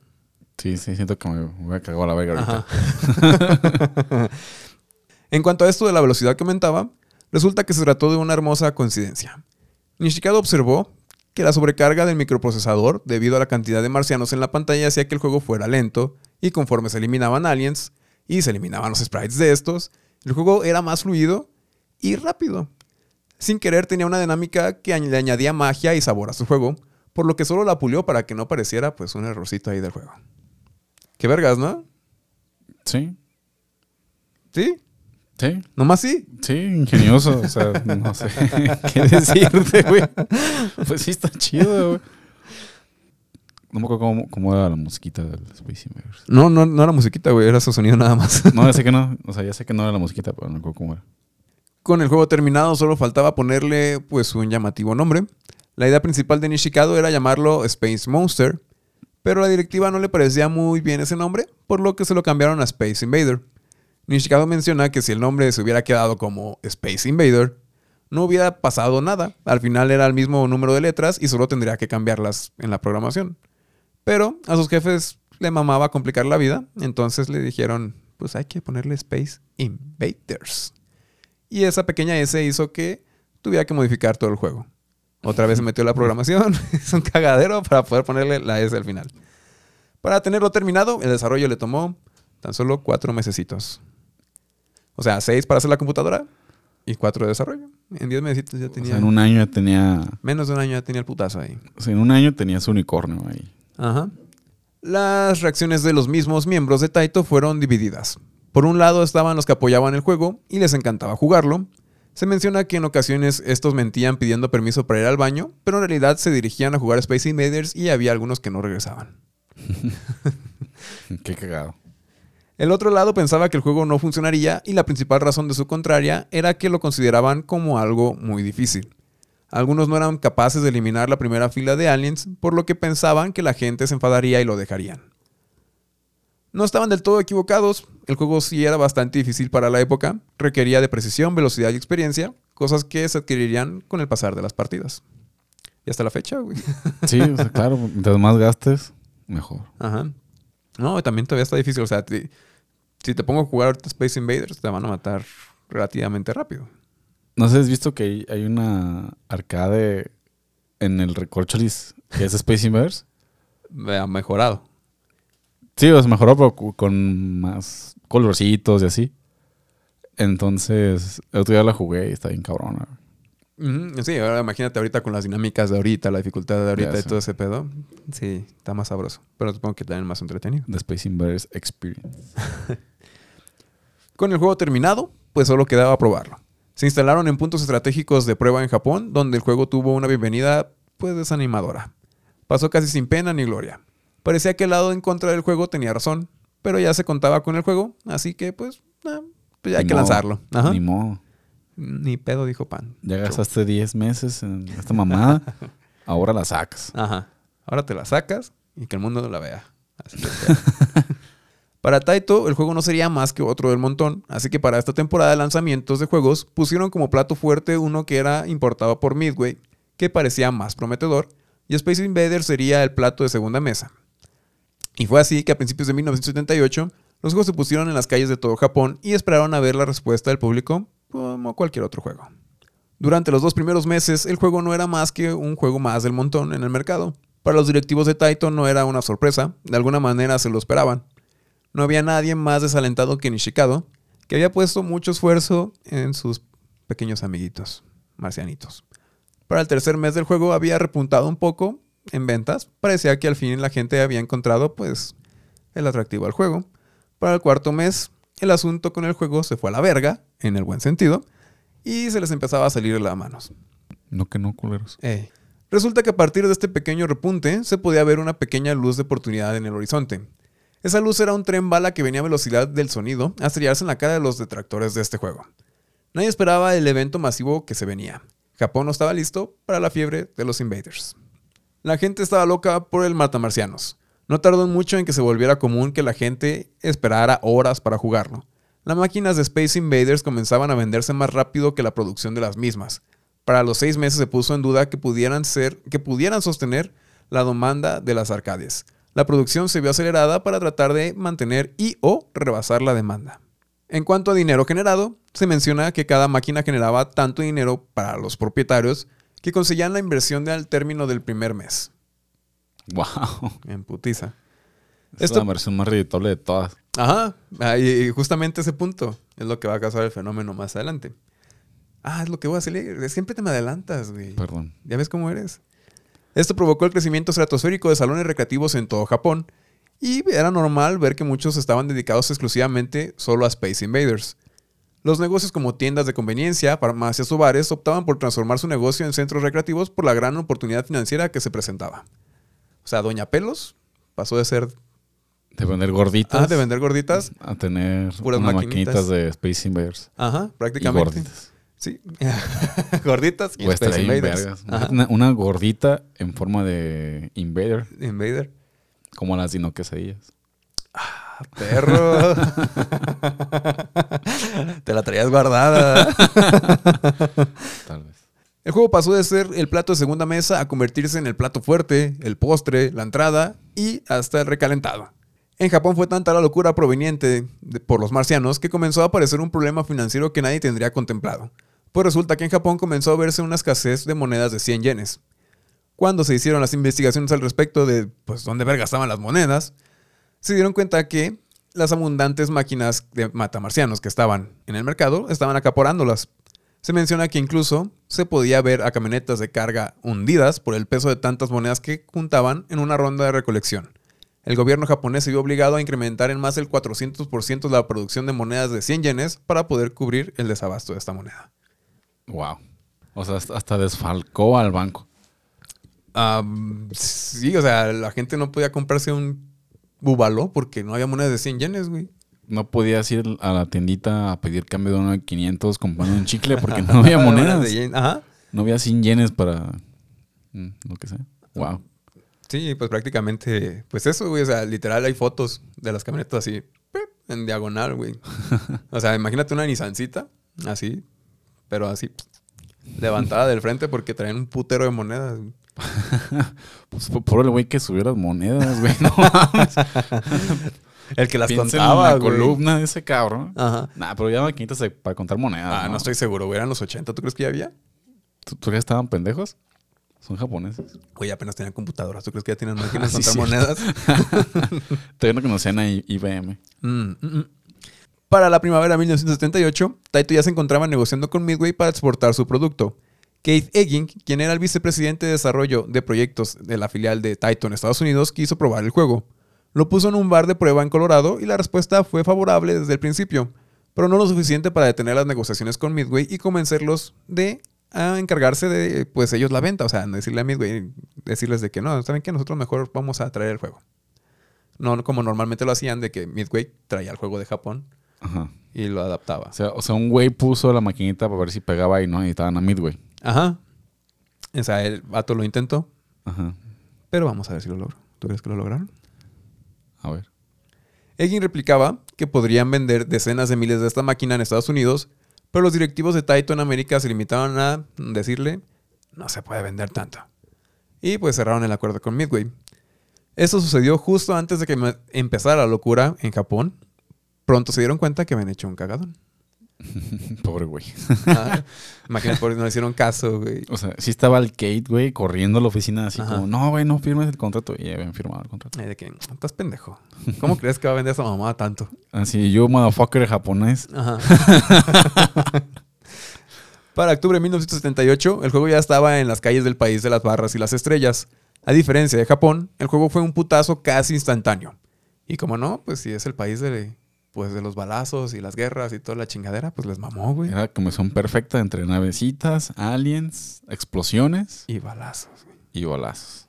Sí, sí, siento que me voy a cagar la verga ahorita. En cuanto a esto de la velocidad que aumentaba, resulta que se trató de una hermosa coincidencia. Nishikado observó que la sobrecarga del microprocesador, debido a la cantidad de marcianos en la pantalla, hacía que el juego fuera lento, y conforme se eliminaban aliens y se eliminaban los sprites de estos, el juego era más fluido y rápido. Sin querer tenía una dinámica que le añadía magia y sabor a su juego, por lo que solo la pulió para que no pareciera pues un errorcito ahí del juego. Qué vergas, ¿no? Sí, ¿Sí? sí, ¿Nomás sí? sí, ingenioso. O sea, no sé qué decirte, güey. Pues sí, está chido, güey. No me acuerdo cómo, cómo era la musiquita del Space Invaders. No, no, no era musiquita, güey, era su sonido nada más. No, ya sé que no. O sea, ya sé que no era la musiquita, pero no me acuerdo cómo era. Con el juego terminado solo faltaba ponerle pues un llamativo nombre. La idea principal de Nishikado era llamarlo Space Monster, pero la directiva no le parecía muy bien ese nombre, por lo que se lo cambiaron a Space Invader. Nishikado menciona que si el nombre se hubiera quedado como Space Invader, no hubiera pasado nada. Al final era el mismo número de letras y solo tendría que cambiarlas en la programación. Pero a sus jefes le mamaba complicar la vida, entonces le dijeron, pues hay que ponerle Space Invaders. Y esa pequeña S hizo que tuviera que modificar todo el juego. Otra vez se metió la programación, es un cagadero para poder ponerle la S al final. Para tenerlo terminado, el desarrollo le tomó tan solo cuatro mesecitos. O sea, seis para hacer la computadora y cuatro de desarrollo. En diez meses ya O tenía... sea, en un año ya tenía. Menos de un año ya tenía el putazo ahí. O sea, en un año tenía su unicornio ahí. Ajá. Las reacciones de los mismos miembros de Taito fueron divididas. Por un lado estaban los que apoyaban el juego y les encantaba jugarlo. Se menciona que en ocasiones estos mentían pidiendo permiso para ir al baño, pero en realidad se dirigían a jugar Space Invaders y había algunos que no regresaban. Qué cagado. El otro lado pensaba que el juego no funcionaría y la principal razón de su contraria era que lo consideraban como algo muy difícil. Algunos no eran capaces de eliminar la primera fila de aliens, por lo que pensaban que la gente se enfadaría y lo dejarían. No estaban del todo equivocados, el juego sí era bastante difícil para la época, requería de precisión, velocidad y experiencia, cosas que se adquirirían con el pasar de las partidas. Y hasta la fecha, güey. Sí, o sea, claro, mientras más gastes, mejor. Ajá. No, también todavía está difícil. O sea, te- si te pongo a jugar Space Invaders, te van a matar relativamente rápido. No sé, has visto que hay, una arcade en el Recorcholis que es Space Invaders. Me Ha mejorado. Sí, sea, mejoró, pero con más colorcitos y así. Entonces, el otro día la jugué y está bien cabrona. Sí, ahora imagínate ahorita con las dinámicas de ahorita, la dificultad de ahorita y todo ese pedo. Sí, está más sabroso. Pero supongo que también más entretenido. The Space Invaders Experience. Con el juego terminado, pues solo quedaba probarlo. Se instalaron en puntos estratégicos de prueba en Japón, donde el juego tuvo una bienvenida, pues desanimadora. Pasó casi sin pena ni gloria. Parecía que el lado en contra del juego tenía razón, pero ya se contaba con el juego, así que pues, ah, pues ya hay Ni que modo. lanzarlo. Ajá. Ni modo. Ni pedo, dijo Pan. Ya gastaste 10 meses en esta mamada. ahora la sacas. Ajá. Ahora te la sacas y que el mundo no la vea. Así que, para Taito, el juego no sería más que otro del montón, así que para esta temporada de lanzamientos de juegos pusieron como plato fuerte uno que era importado por Midway, que parecía más prometedor, y Space Invaders sería el plato de segunda mesa. Y fue así que a principios de 1978 los juegos se pusieron en las calles de todo Japón y esperaron a ver la respuesta del público como cualquier otro juego. Durante los dos primeros meses, el juego no era más que un juego más del montón en el mercado. Para los directivos de Taito no era una sorpresa, de alguna manera se lo esperaban. No había nadie más desalentado que Nishikado, que había puesto mucho esfuerzo en sus pequeños amiguitos, marcianitos. Para el tercer mes del juego había repuntado un poco en ventas, parecía que al fin la gente había encontrado pues el atractivo al juego. Para el cuarto mes, el asunto con el juego se fue a la verga, en el buen sentido, y se les empezaba a salir de las manos. No que no, culeros. Ey. Resulta que a partir de este pequeño repunte se podía ver una pequeña luz de oportunidad en el horizonte. Esa luz era un tren bala que venía a velocidad del sonido a estrellarse en la cara de los detractores de este juego. Nadie esperaba el evento masivo que se venía. Japón no estaba listo para la fiebre de los invaders. La gente estaba loca por el matamarcianos. No tardó mucho en que se volviera común que la gente esperara horas para jugarlo. Las máquinas de Space Invaders comenzaban a venderse más rápido que la producción de las mismas. Para los seis meses se puso en duda que pudieran ser, que pudieran sostener la demanda de las arcades. La producción se vio acelerada para tratar de mantener y o rebasar la demanda. En cuanto a dinero generado, se menciona que cada máquina generaba tanto dinero para los propietarios que conseguían la inversión de al término del primer mes. Wow. En putiza. Es Esto- la versión más reditable de todas. Ajá, ah, y y justamente ese punto es lo que va a causar el fenómeno más adelante. Ah, es lo que voy a hacer. Siempre te me adelantas, güey. Perdón. ¿Ya ves cómo eres? Esto provocó el crecimiento estratosférico de salones recreativos en todo Japón, y era normal ver que muchos estaban dedicados exclusivamente solo a Space Invaders. Los negocios como tiendas de conveniencia, farmacias o bares optaban por transformar su negocio en centros recreativos por la gran oportunidad financiera que se presentaba. O sea, Doña Pelos pasó de ser De vender gorditas. ah, de vender gorditas. A tener Puras unas maquinitas. maquinitas de Space Invaders. Ajá, Y prácticamente. gorditas. Sí. gorditas y Space Invaders. Una, una gordita en forma de Invader, Invader. como las dino quesadillas. Perro. Te la traías guardada. Tal vez. El juego pasó de ser el plato de segunda mesa a convertirse en el plato fuerte, el postre, la entrada y hasta el recalentado. En Japón fue tanta la locura proveniente de- por los marcianos que comenzó a aparecer un problema financiero que nadie tendría contemplado. Pues resulta que en Japón comenzó a verse una escasez de monedas de 100 yenes. Cuando se hicieron las investigaciones al respecto de pues dónde verga estaban las monedas, se dieron cuenta que las abundantes máquinas de matamarcianos que estaban en el mercado estaban acaparándolas. Se menciona que incluso se podía ver a camionetas de carga hundidas por el peso de tantas monedas que juntaban en una ronda de recolección. El gobierno japonés se vio obligado a incrementar en más del 400% la producción de monedas de 100 yenes para poder cubrir el desabasto de esta moneda. Wow. O sea, hasta- hasta desfalcó al banco. Ah, sí, o sea, la gente no podía comprarse un bubaló porque no había monedas de 100 yenes, güey. No podías ir a la tiendita a pedir cambio de uno de 500 comprando un chicle porque no había monedas. de yen. Ajá. No había 100 yenes para mm, lo que sea. Wow. Sí, pues prácticamente, pues eso, güey. O sea, literal hay fotos de las camionetas así, en diagonal, güey. O sea, imagínate una Nissancita, así, pero así, levantada del frente porque traían un putero de monedas. güey. Pues fue por el güey que subió las monedas, güey. No mames. El que las Piensa contaba, en la güey. columna de ese cabrón. Ajá. Nah, pero ya maquinitas para contar monedas. Ah, no estoy seguro, güey. Eran los 80. ¿Tú crees que ya había? ¿Tú, tú crees que estaban pendejos? Son japoneses. Güey, apenas tenían computadoras. ¿Tú crees que ya tienen máquinas Ah, de sí, contar cierto. monedas? Todavía no conocían a IBM. Mm, mm, mm. Para la primavera de 1978, Taito ya se encontraba negociando con Midway para exportar su producto. Keith Egging, quien era el vicepresidente de desarrollo de proyectos de la filial de Taito en Estados Unidos, quiso probar el juego. Lo puso en un bar de prueba en Colorado y la respuesta fue favorable desde el principio, pero no lo suficiente para detener las negociaciones con Midway y convencerlos de a encargarse de pues ellos la venta, o sea, no decirle a Midway, decirles de que no, saben que nosotros mejor vamos a traer el juego. No como normalmente lo hacían de que Midway traía el juego de Japón Ajá. y lo adaptaba. O sea, o sea, un güey puso la maquinita para ver si pegaba y no necesitaban a Midway. Ajá. O sea, el vato lo intentó, Ajá. pero vamos a ver si lo logró. ¿Tú crees que lo lograron? A ver. Egging replicaba que podrían vender decenas de miles de esta máquina en Estados Unidos, pero los directivos de Taito en América se limitaron a decirle, no se puede vender tanto. Y pues cerraron el acuerdo con Midway. Esto sucedió justo antes de que empezara la locura en Japón. Pronto se dieron cuenta que habían hecho un cagadón. Pobre güey. Ah, Imagínate, por no le hicieron caso, güey. O sea, sí estaba el Kate, güey, corriendo a la oficina así Ajá. como, no, güey, no firmes el contrato. Y habían firmado el contrato. Ay, de que, estás pendejo. ¿Cómo crees que va a vender esa mamada tanto? Así, yo, motherfucker japonés. Ajá. Para octubre de 1978, el juego ya estaba en las calles del país de las barras y las estrellas. A diferencia de Japón, el juego fue un putazo casi instantáneo. Y como no, pues si es el país de, pues, de los balazos y las guerras y toda la chingadera, pues les mamó, güey. Era combinación perfecta entre navecitas, aliens, explosiones Y balazos, güey. y balazos.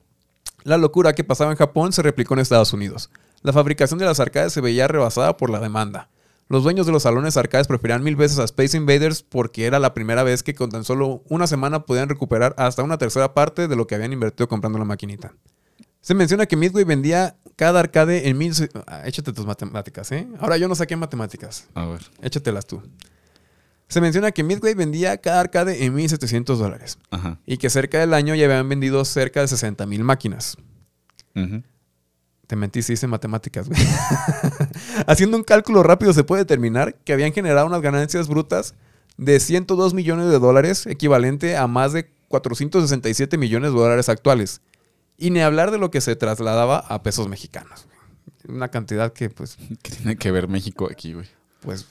La locura que pasaba en Japón se replicó en Estados Unidos. La fabricación de las arcades se veía rebasada por la demanda. Los dueños de los salones arcades preferían mil veces a Space Invaders porque era la primera vez que con tan solo una semana podían recuperar hasta una tercera parte de lo que habían invertido comprando la maquinita. Se menciona que Midway vendía cada arcade en mil... se- Ah, échate tus matemáticas, ¿eh? Ahora yo no saqué matemáticas. A ver. Échatelas tú. Se menciona que Midway vendía cada arcade en 1.700 dólares Ajá. y que cerca del año ya habían vendido cerca de 60 mil máquinas. Ujú. Te mentí, sí hice matemáticas, güey. Haciendo un cálculo rápido se puede determinar que habían generado unas ganancias brutas de 102 millones de dólares, equivalente a más de 467 millones de dólares actuales. Y ni hablar de lo que se trasladaba a pesos mexicanos. Una cantidad que, pues, ¿Qué tiene que ver México aquí, güey? pues,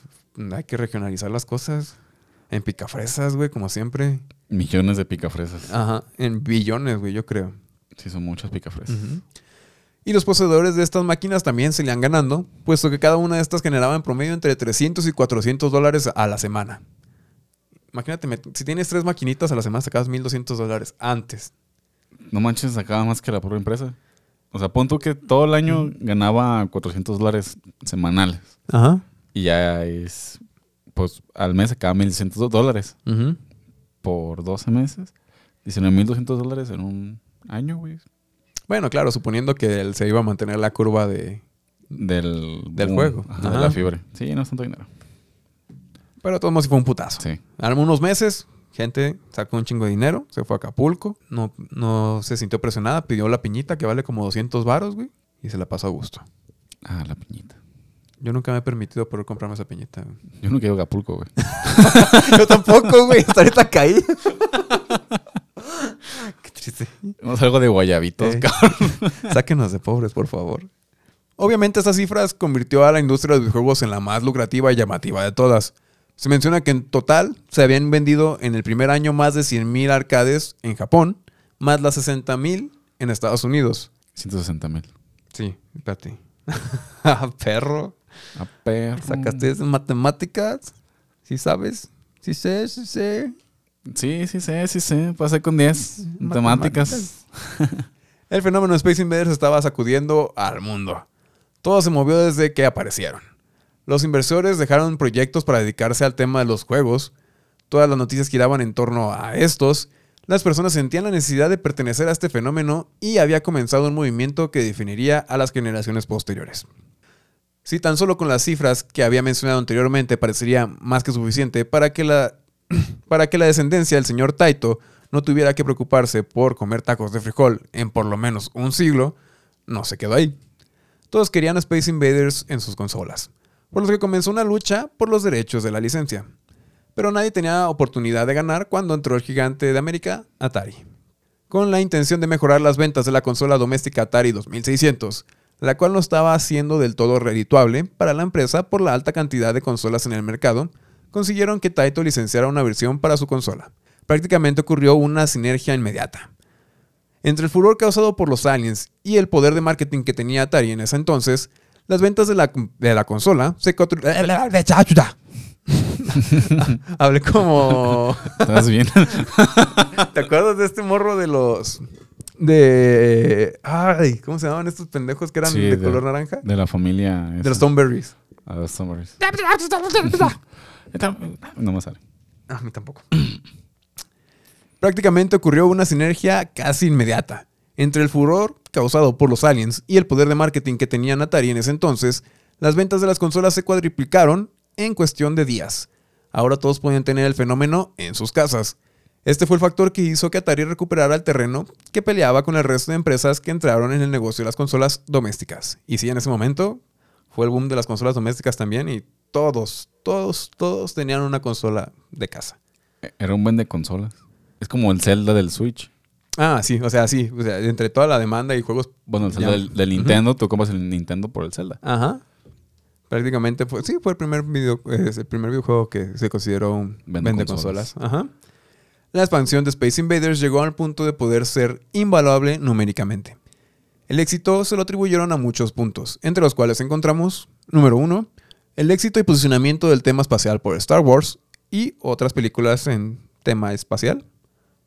hay que regionalizar las cosas. En picafresas, güey, como siempre. Millones de picafresas. Ajá, en billones, güey, yo creo. Sí, son muchas picafresas. Y los poseedores de estas máquinas también se le han ganando, puesto que cada una de estas generaba en promedio entre 300 y 400 dólares a la semana. Imagínate, si tienes tres maquinitas a la semana, sacabas 1200 dólares antes. No manches, sacaba más que la propia empresa. O sea, pon tú que todo el año ganaba 400 dólares semanales. Ajá. Y ya es, pues al mes sacaba 1.100 dólares por 12 meses. 19.200 dólares en un año, güey. Bueno, claro, suponiendo que él se iba a mantener la curva de... Del, Del boom, juego. ajá, de la fiebre. Sí, no es tanto dinero. Pero de todos modos sí fue un putazo. Sí. Algunos meses, gente sacó un chingo de dinero, se fue a Acapulco, no, no se sintió presionada, pidió la piñita que vale como 200 varos, güey, y se la pasó a gusto. Ah, la piñita. Yo nunca me he permitido poder comprarme esa piñita, güey. Yo nunca he ido a Acapulco, güey. Yo tampoco, güey. Hasta ahorita caí. Qué triste. Vamos algo de guayabitos, Eh. cabrón. Sáquenos de pobres, por favor. Obviamente, estas cifras convirtió a la industria de los videojuegos en la más lucrativa y llamativa de todas. Se menciona que en total se habían vendido en el primer año más de 100.000 arcades en Japón, más las 60.000 en Estados Unidos. 160 mil. Sí, espérate. Ah, Perro. A perro. ¿Sacaste matemáticas? ¿Sí sabes? Sí sé, sí sé. Sí, sí sé, sí sé. Pasé con 10. Matemáticas. El fenómeno Space Invaders estaba sacudiendo al mundo. Todo se movió desde que aparecieron. Los inversores dejaron proyectos para dedicarse al tema de los juegos. Todas las noticias giraban en torno a estos. Las personas sentían la necesidad de pertenecer a este fenómeno y había comenzado un movimiento que definiría a las generaciones posteriores. Si tan solo con las cifras que había mencionado anteriormente parecería más que suficiente para que la, para que la descendencia del señor Taito no tuviera que preocuparse por comer tacos de frijol en por lo menos un siglo, no se quedó ahí. Todos querían Space Invaders en sus consolas, por lo que comenzó una lucha por los derechos de la licencia. Pero nadie tenía oportunidad de ganar cuando entró el gigante de América, Atari. Con la intención de mejorar las ventas de la consola doméstica Atari 2600, la cual no estaba siendo del todo redituable para la empresa por la alta cantidad de consolas en el mercado, consiguieron que Taito licenciara una versión para su consola. Prácticamente ocurrió una sinergia inmediata. Entre el furor causado por los aliens y el poder de marketing que tenía Atari en ese entonces, las ventas de la, de la consola se... cotru- Hablé como... ¿Estás bien? ¿Te acuerdas de este morro de los... De... Ay, ¿cómo se llamaban estos pendejos que eran Sí, de, de- color naranja? De la familia. De los Stoneberries. A los Stoneberries. No me sale. A mí tampoco. Prácticamente ocurrió una sinergia casi inmediata. Entre el furor causado por los aliens y el poder de marketing que tenían Atari en ese entonces, las ventas de las consolas se cuadriplicaron en cuestión de días. Ahora todos podían tener el fenómeno en sus casas. Este fue el factor que hizo que Atari recuperara el terreno que peleaba con el resto de empresas que entraron en el negocio de las consolas domésticas. Y sí, en ese momento fue el boom de las consolas domésticas también y todos, todos, todos tenían una consola de casa. Era un buen de consolas. Es como el Zelda del Switch. Ah, sí, o sea, sí, o sea, entre toda la demanda y juegos... Bueno, el. Zelda del, del Nintendo, tú compras el Nintendo por el Zelda. Ajá. Prácticamente fue, sí, fue el primer, video, el primer videojuego que se consideró un Vende vende consolas. consolas. Ajá. La expansión de Space Invaders llegó al punto de poder ser invaluable numéricamente. El éxito se lo atribuyeron a muchos puntos, entre los cuales encontramos, número uno, el éxito y posicionamiento del tema espacial por Star Wars y otras películas en tema espacial.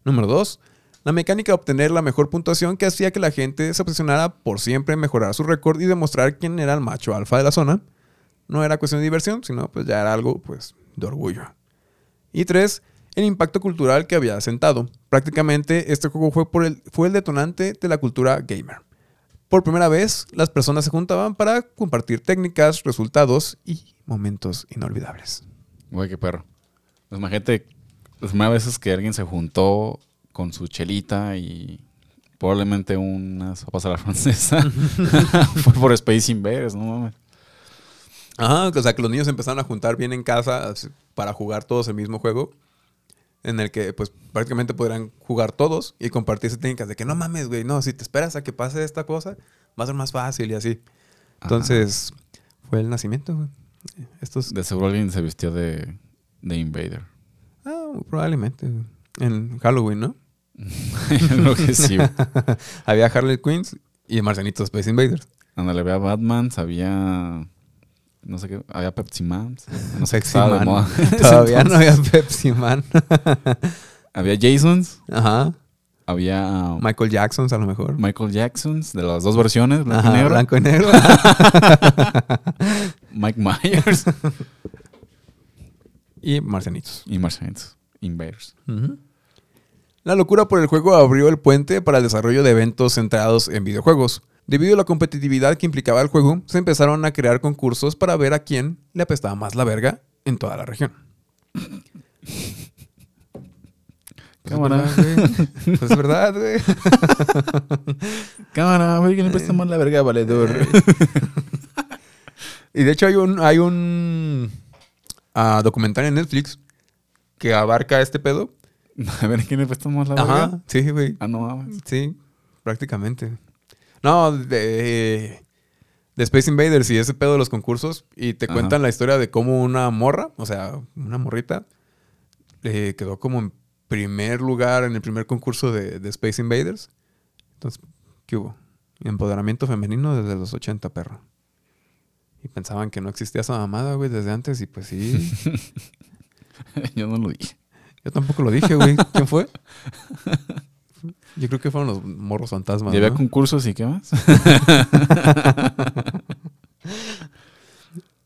Número 2. La mecánica de obtener la mejor puntuación que hacía que la gente se obsesionara por siempre mejorar su récord y demostrar quién era el macho alfa de la zona. No era cuestión de diversión, sino pues ya era algo pues de orgullo. Y 3. El impacto cultural que había asentado. Prácticamente este juego fue, por el, fue el detonante de la cultura gamer. Por primera vez, las personas se juntaban para compartir técnicas, resultados y momentos inolvidables. Güey, qué perro. Pues las primeras veces que alguien se juntó con su chelita y probablemente unas sopas a la francesa. Fue por Space Invaders, no mames. Ajá, o sea que los niños empezaron a juntar bien en casa para jugar todos el mismo juego. En el que, pues, prácticamente podrán jugar todos y compartirse técnicas de que no mames, güey, no, si te esperas a que pase esta cosa, va a ser más fácil y así. Entonces, fue el nacimiento, güey. Estos. De seguro alguien se vistió de, de Invader. Ah, probablemente. En Halloween, ¿no? Creo que sí, güey. había Harley Quinns y Marcianitos Space Invaders. Ándale, había Batman, había. No sé qué. Había Pepsi Man. No sé qué Pepsi estaba de Man. moda. Todavía no había Pepsi Man. Había Jasons, Ajá. había um, Michael Jackson, a lo mejor. Michael Jacksons, de las dos versiones, blanco Ajá, y negro. blanco y negro. Mike Myers y Marcianitos. y Marcianitos. Invaders. Ujú. La locura por el juego abrió el puente para el desarrollo de eventos centrados en videojuegos. Debido a la competitividad que implicaba el juego, se empezaron a crear concursos para ver a quién le apestaba más la verga en toda la región. Pues Cámara. Pues es verdad, güey. Cámara, güey, que le presta más la verga, valedor. Y de hecho hay un, hay un ah, documental en Netflix que abarca este pedo. A ver, ¿quién le presta más la verga? Ajá, sí, güey. Ah, no mames. Sí, prácticamente. No, de, de Space Invaders y ese pedo de los concursos. Y te Ajá. cuentan la historia de cómo una morra, o sea, una morrita, eh, quedó como en primer lugar en el primer concurso de, de Space Invaders. Entonces, ¿qué hubo? Empoderamiento femenino desde los 80, perro. Y pensaban que no existía esa mamada, güey, desde antes. Y pues sí. Yo no lo dije. Yo tampoco lo dije, güey. ¿Quién fue? Yo creo que fueron los morros fantasmas. ¿Y había ¿no? concursos y qué más?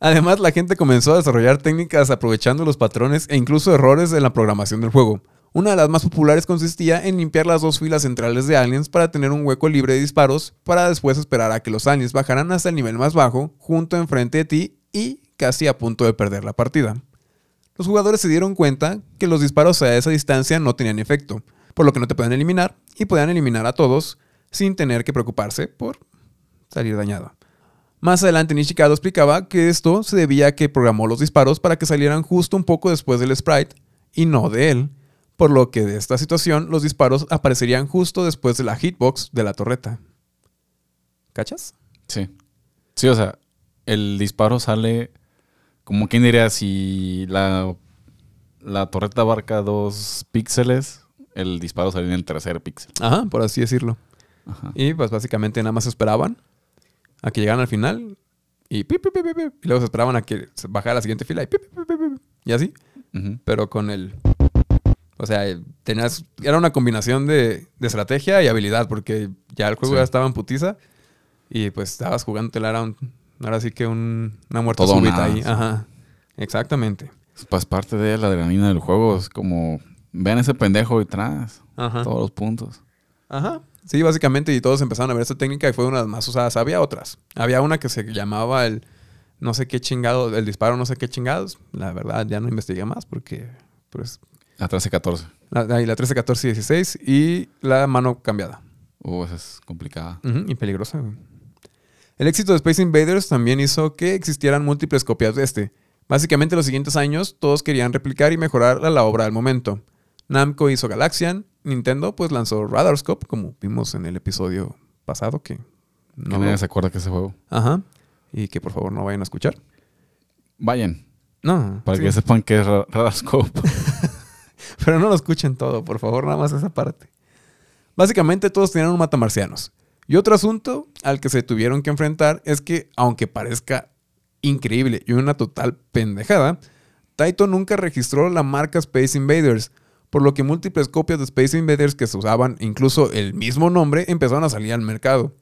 Además, la gente comenzó a desarrollar técnicas aprovechando los patrones e incluso errores en la programación del juego. Una de las más populares consistía en limpiar las dos filas centrales de aliens para tener un hueco libre de disparos, para después esperar a que los aliens bajaran hasta el nivel más bajo, junto enfrente de ti y casi a punto de perder la partida. Los jugadores se dieron cuenta que los disparos a esa distancia no tenían efecto, por lo que no te podían eliminar y podían eliminar a todos sin tener que preocuparse por salir dañado. Más adelante Nishikado explicaba que esto se debía a que programó los disparos para que salieran justo un poco después del sprite y no de él, por lo que de esta situación los disparos aparecerían justo después de la hitbox de la torreta. ¿Cachas? Sí. Sí, o sea, el disparo sale como quien diría, si la, la torreta abarca dos píxeles, el disparo sale en el tercer píxel. Ajá, por así decirlo. Ajá. Y pues básicamente nada más esperaban a que llegaran al final y, pi, pi, pi, pi, pi, y luego se esperaban a que bajara la siguiente fila y, y así, Ujú. pero con el... O sea, tenías, era una combinación de, de estrategia y habilidad porque ya el juego Sí. ya estaba en putiza y pues estabas jugando, era un, ahora sí que un, una muerte Todo súbita nada, ahí. sí. Ajá, exactamente. Pues parte de la adrenalina del juego es como, vean ese pendejo detrás, Ajá. todos los puntos. Ajá. Sí, básicamente, y todos empezaron a ver esta técnica y fue una de las más usadas. Había otras. Había una que se llamaba el no sé qué chingado, el disparo no sé qué chingados. La verdad, ya no investigué más porque, pues, La 13-14. la, ahí la 13, 14 y 16 y la mano cambiada. Uh, esa es complicada. Y peligrosa, güey. El éxito de Space Invaders también hizo que existieran múltiples copias de este. Básicamente, los siguientes años, todos querían replicar y mejorar la obra del momento. Namco hizo Galaxian, Nintendo pues lanzó Radarscope, como vimos en el episodio pasado, que no nadie se acuerda que ese juego. Ajá. Y que por favor no vayan a escuchar. Vayan, No. para sí. que sepan que es Ra- Radarscope. Pero no lo escuchen todo, por favor, nada más esa parte. Básicamente todos tenían un matamarcianos. Y otro asunto al que se tuvieron que enfrentar es que, aunque parezca increíble y una total pendejada, Taito nunca registró la marca Space Invaders, por lo que múltiples copias de Space Invaders que se usaban, incluso el mismo nombre, empezaron a salir al mercado.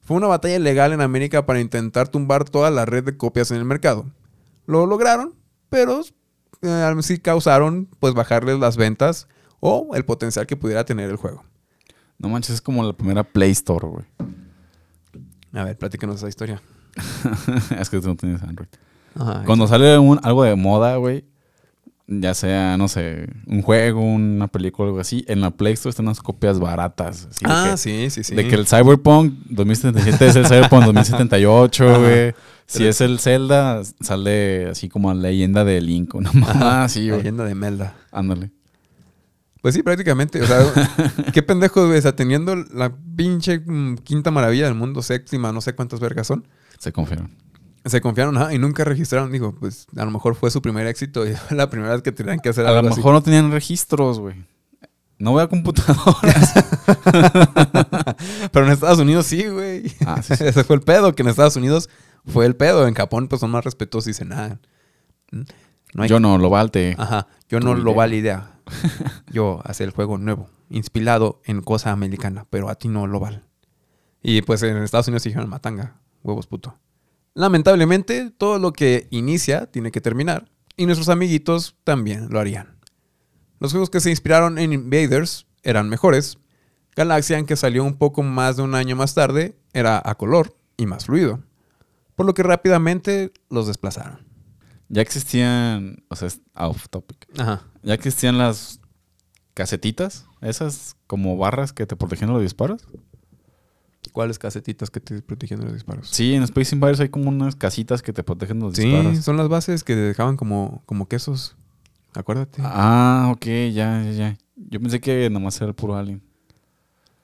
Fue una batalla legal en América para intentar tumbar toda la red de copias en el mercado. Lo lograron, pero eh, sí causaron pues bajarles las ventas o el potencial que pudiera tener el juego. No manches, es como la primera Play Store, güey. A ver, platícanos esa historia. es que tú no tienes Android. Ajá, Cuando sale un- algo de moda, güey, ya sea, no sé, un juego, una película, algo así, en la Play Store están unas copias baratas. así Ah, que- sí, sí, sí. De que el Cyberpunk 2077 es el Cyberpunk 2078, Ajá. güey. Si Pero- es el Zelda, sale así como leyenda de Link. Una mamá así, güey. Leyenda de Melda. Ándale. Pues sí, prácticamente. O sea, qué pendejo, güey. O sea, teniendo la pinche mm, quinta maravilla del mundo, séptima, no sé cuántas vergas son. Se confiaron. Se confiaron ajá, y nunca registraron. Digo, pues a lo mejor fue su primer éxito y fue la primera vez que tenían que hacer A algo lo así. mejor no tenían registros, güey. No voy a computadoras. Pero en Estados Unidos sí, güey. Ah, sí, sí. Ese fue el pedo, que en Estados Unidos fue el pedo. En Japón, pues son más respetuosos y dicen nada. No hay- Yo no, lo valte. Ajá, yo no lo idea. validea. Yo hacer el juego nuevo, inspirado en cosa americana, pero a ti no lo vale. Y pues en Estados Unidos dijeron matanga, huevos puto. Lamentablemente, todo lo que inicia tiene que terminar. Y nuestros amiguitos también lo harían. Los juegos que se inspiraron en Invaders eran mejores. Galaxian, que salió un poco más de un año más tarde, era a color y más fluido. Por lo que rápidamente los desplazaron. Ya existían, o sea, es off topic. Ajá. Ya existían las casetitas, esas como barras que te protegían los disparos. ¿Cuáles casetitas que te protegen de los disparos? Sí, en Space Invaders hay como unas casitas que te protegen los Sí, disparos. son las bases que dejaban como, como quesos. Acuérdate. Ah, ok, ya, ya, ya. Yo pensé que nomás era el puro alien.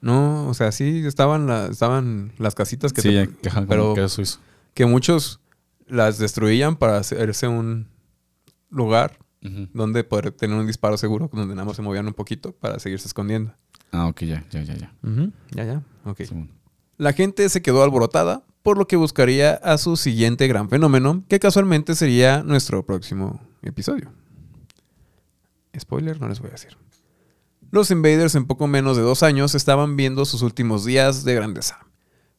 No, o sea, sí estaban, la- estaban las casitas que, sí, te- como pero que era suizo. que muchos las destruían para hacerse un lugar donde poder tener un disparo seguro, donde nada más se movían un poquito para seguirse escondiendo. Ah, ok, ya, ya, ya, ya. Ya, ya. Ok. La gente se quedó alborotada, por lo que buscaría a su siguiente gran fenómeno, que casualmente sería nuestro próximo episodio. Spoiler, no les voy a decir. Los Invaders en poco menos de dos años estaban viendo sus últimos días de grandeza.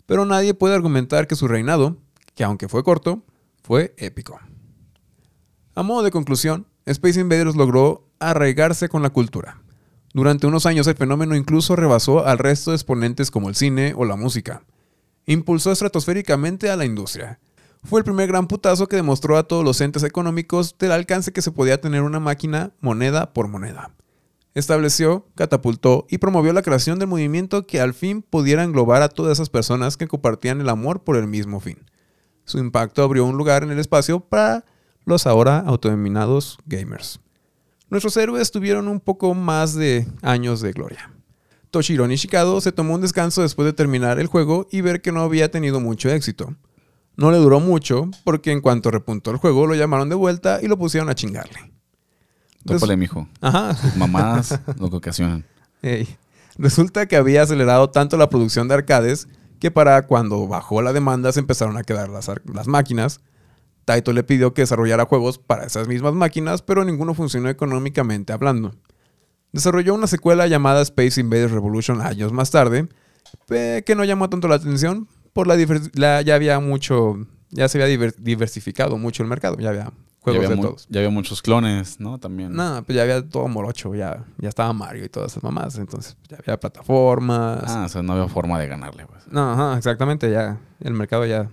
Pero nadie puede argumentar que su reinado, que aunque fue corto, fue épico. A modo de conclusión, Space Invaders logró arraigarse con la cultura. Durante unos años el fenómeno incluso rebasó al resto de exponentes como el cine o la música. Impulsó estratosféricamente a la industria. Fue el primer gran putazo que demostró a todos los entes económicos del alcance que se podía tener una máquina moneda por moneda. Estableció, catapultó y promovió la creación del movimiento que al fin pudiera englobar a todas esas personas que compartían el amor por el mismo fin. Su impacto abrió un lugar en el espacio para los ahora autodenominados gamers. Nuestros héroes tuvieron un poco más de años de gloria. Toshiro Nishikado se tomó un descanso después de terminar el juego y ver que no había tenido mucho éxito. No le duró mucho, porque en cuanto repuntó el juego lo llamaron de vuelta y lo pusieron a chingarle. Tópale, mijo. Ajá. Tus mamás lo que ocasionan. Ey. Resulta que había acelerado tanto la producción de arcades que para cuando bajó la demanda se empezaron a quedar las, las máquinas. Taito le pidió que desarrollara juegos para esas mismas máquinas, pero ninguno funcionó económicamente hablando. Desarrolló una secuela llamada Space Invaders Revolution años más tarde, que no llamó tanto la atención, por la, la- ya había mucho, ya se había diver- diversificado mucho el mercado, ya había Ya juegos había, de todos. ya había muchos clones, ¿no? También. No, pues ya había todo morocho, ya, ya estaba Mario y todas esas mamás. Entonces, ya había plataformas. Ah, o sea, no había forma de ganarle, pues. No, ajá, exactamente, ya. El mercado ya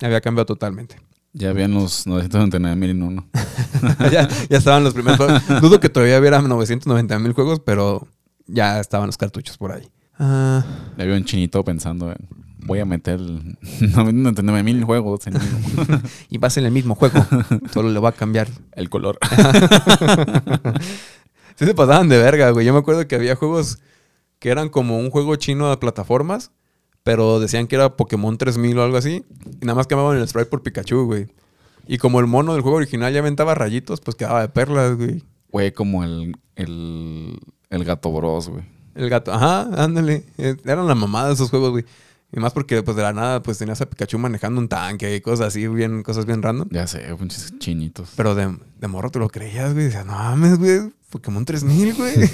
había cambiado totalmente. Ya habían los 999 mil y uno. ya, ya estaban los primeros juegos. Dudo que todavía hubiera 990 mil juegos, pero ya estaban los cartuchos por ahí. Ah, Ya había un chinito pensando en, voy a meter 999 mil juegos en el- y va a ser el mismo juego, solo le va a cambiar. el color. Sí se pasaban de verga, güey. Yo me acuerdo que había juegos que eran como un juego chino de plataformas, pero decían que era Pokémon 3000 o algo así. Y nada más cambiaban el sprite por Pikachu, güey. Y como el mono del juego original ya aventaba rayitos, pues quedaba de perlas, güey. Güey, como el, el, el gato bros, güey. El gato, ajá, ándale. Eh, Eran la mamada de esos juegos, güey. Y más porque, pues, de la nada, pues, tenías a Pikachu manejando un tanque y cosas así, bien, cosas bien random. Ya sé, pinches chinitos. Pero de, de morro te lo creías, güey. Decías, no mames, güey. Pokémon 3000, güey.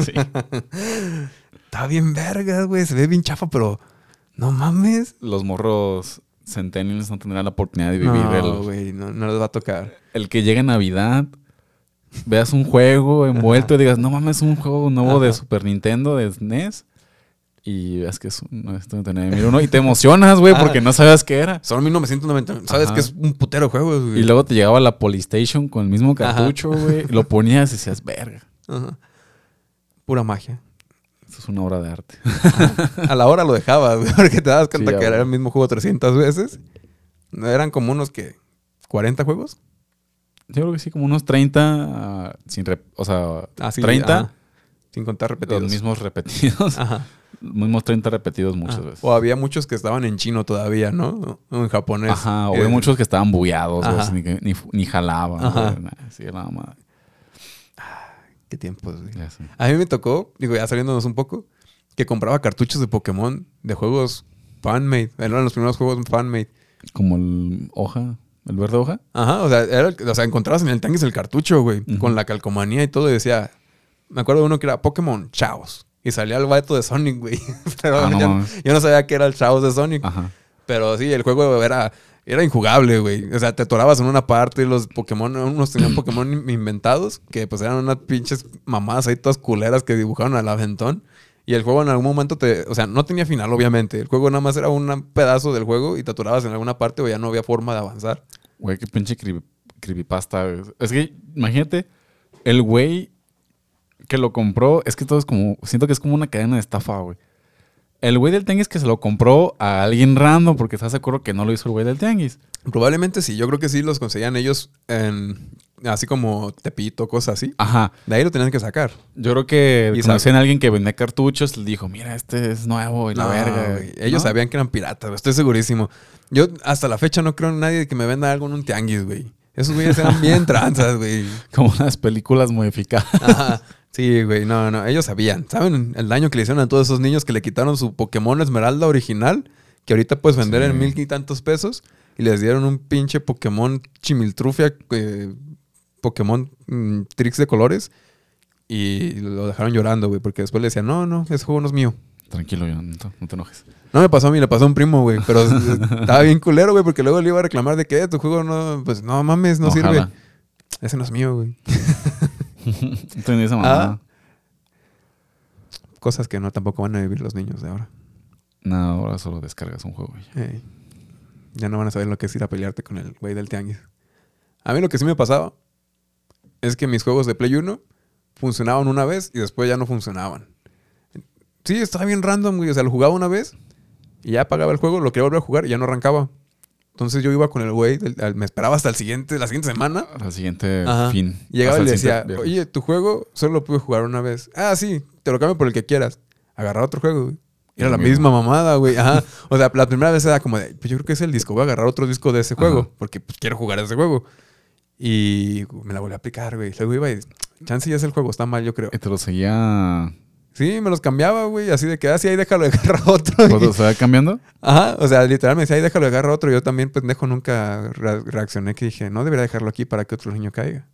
Sí. Está bien vergas, güey. Se ve bien chafa, pero no mames. Los morros centennials no tendrán la oportunidad de vivir No, el, güey, no, no les va a tocar. el que llegue Navidad, veas un juego envuelto y digas, no mames, un juego nuevo de. Super Nintendo, de SNES. Y veas que es un 999 y te emocionas, güey, porque no sabías qué era. Son 1990. Sabes Ajá. que es un putero de juegos, güey. Y luego te llegaba la Polystation con el mismo cartucho, güey. Lo ponías y decías, verga, Ajá. Pura magia. esto es una obra de arte. A la hora lo dejabas, güey, porque te das cuenta Sí, que era el mismo juego 300 veces. ¿No eran como unos que 40 juegos? Yo creo que sí, como unos 30, ah, sin rep- o sea, Ah, sí, 30, ajá. Sin contar repetidos. los mismos repetidos. Ajá. Mismos 30 repetidos muchas Ah, veces. O había muchos que estaban en chino todavía, ¿no? O en japonés. Ajá, o Eh, hay muchos que estaban bugueados, ni, ni, ni jalaban. Ajá. güey, nada, más. Qué tiempos, güey. A mí me tocó, digo, ya saliéndonos un poco, que compraba cartuchos de Pokémon de juegos fanmade. Eran los primeros juegos fanmade. Como el hoja, el verde hoja. Ajá, o sea, era el- o sea, encontrabas en el tanque el cartucho, güey, con la calcomanía y todo, y decía, me acuerdo de uno que era Pokémon Chaos. Y salía el vato de Sonic, güey. Pero Ah, no yo, no sabía que era el Chaos de Sonic. Ajá. Pero sí, el juego era, era injugable, güey. O sea, te atorabas en una parte, los Pokémon, unos tenían Pokémon in- inventados, que pues eran unas pinches mamadas ahí todas culeras que dibujaron al aventón. Y el juego en algún momento te, o sea, no tenía final, obviamente. El juego nada más era un pedazo del juego y te atorabas en alguna parte o ya no había forma de avanzar. Güey, qué pinche creepy- creepypasta. Es que, imagínate, el güey que lo compró, es que todo es como, siento que es como una cadena de estafa, güey. El güey del tianguis que se lo compró a alguien random, porque estás de acuerdo que no lo hizo el güey del tianguis. Probablemente sí, yo creo que sí los conseguían ellos en, así como Tepito, cosas así. Ajá. De ahí lo tenían que sacar. Yo creo que Y conocían a alguien que vendía cartuchos, le dijo, mira, este es nuevo y la No, verga. güey. Ellos ¿No? sabían que eran piratas, estoy segurísimo. Yo hasta la fecha no creo en nadie que me venda algo en un tianguis, güey. Esos güeyes eran bien tranzas, güey. Como unas películas modificadas. Ajá. Sí, güey, no, no, ellos sabían. ¿Saben el daño que le hicieron a todos esos niños que le quitaron su Pokémon Esmeralda original? Que ahorita puedes vender Sí. en mil y tantos pesos. Y les dieron un pinche Pokémon chimiltrufia, eh, Pokémon mm, Trix de colores. Y lo dejaron llorando, güey, porque después le decían, no, no, ese juego no es mío. Tranquilo, yo, no, te- no te enojes. No me pasó a mí, le pasó a un primo, güey. Pero estaba bien culero, güey, porque luego le iba a reclamar de que "Eh, tu juego no, pues no mames, no sirve. Ese no es mío, güey. Entendí esa mamada. Cosas que no tampoco van a vivir los niños de ahora. No, ahora solo descargas un juego. Ya no van a saber lo que es ir a pelearte con el güey del tianguis. A mí lo que sí me pasaba es que mis juegos de Play 1 funcionaban una vez y después ya no funcionaban. Sí, estaba bien random, güey. O sea, lo jugaba una vez y ya apagaba el juego, lo quería volver a jugar y ya no arrancaba. Entonces yo iba con el güey, me esperaba hasta el siguiente, la siguiente semana. Al siguiente Ajá. fin. Llegaba Hasta y le decía, viernes. oye, tu juego solo lo pude jugar una vez. Ah, sí, te lo cambio por el que quieras. Agarrar otro juego, güey. Era la misma mamada, güey. Ajá. O sea, la primera vez era como de, pues yo creo que es el disco. Voy a agarrar otro disco de ese juego. Ajá. Porque pues, quiero jugar ese juego. Y me la volví a aplicar, güey. Luego iba y, chance ya es el juego, está mal, yo creo. Y te lo seguía. Sí, me los cambiaba, güey. Así de que, ah, sí, ahí déjalo de agarrar otro. ¿Cuándo se va cambiando? Ajá. O sea, literal me decía, ahí déjalo de agarrar otro. Yo también, pendejo, nunca re- reaccioné que dije, no debería dejarlo aquí para que otro niño caiga.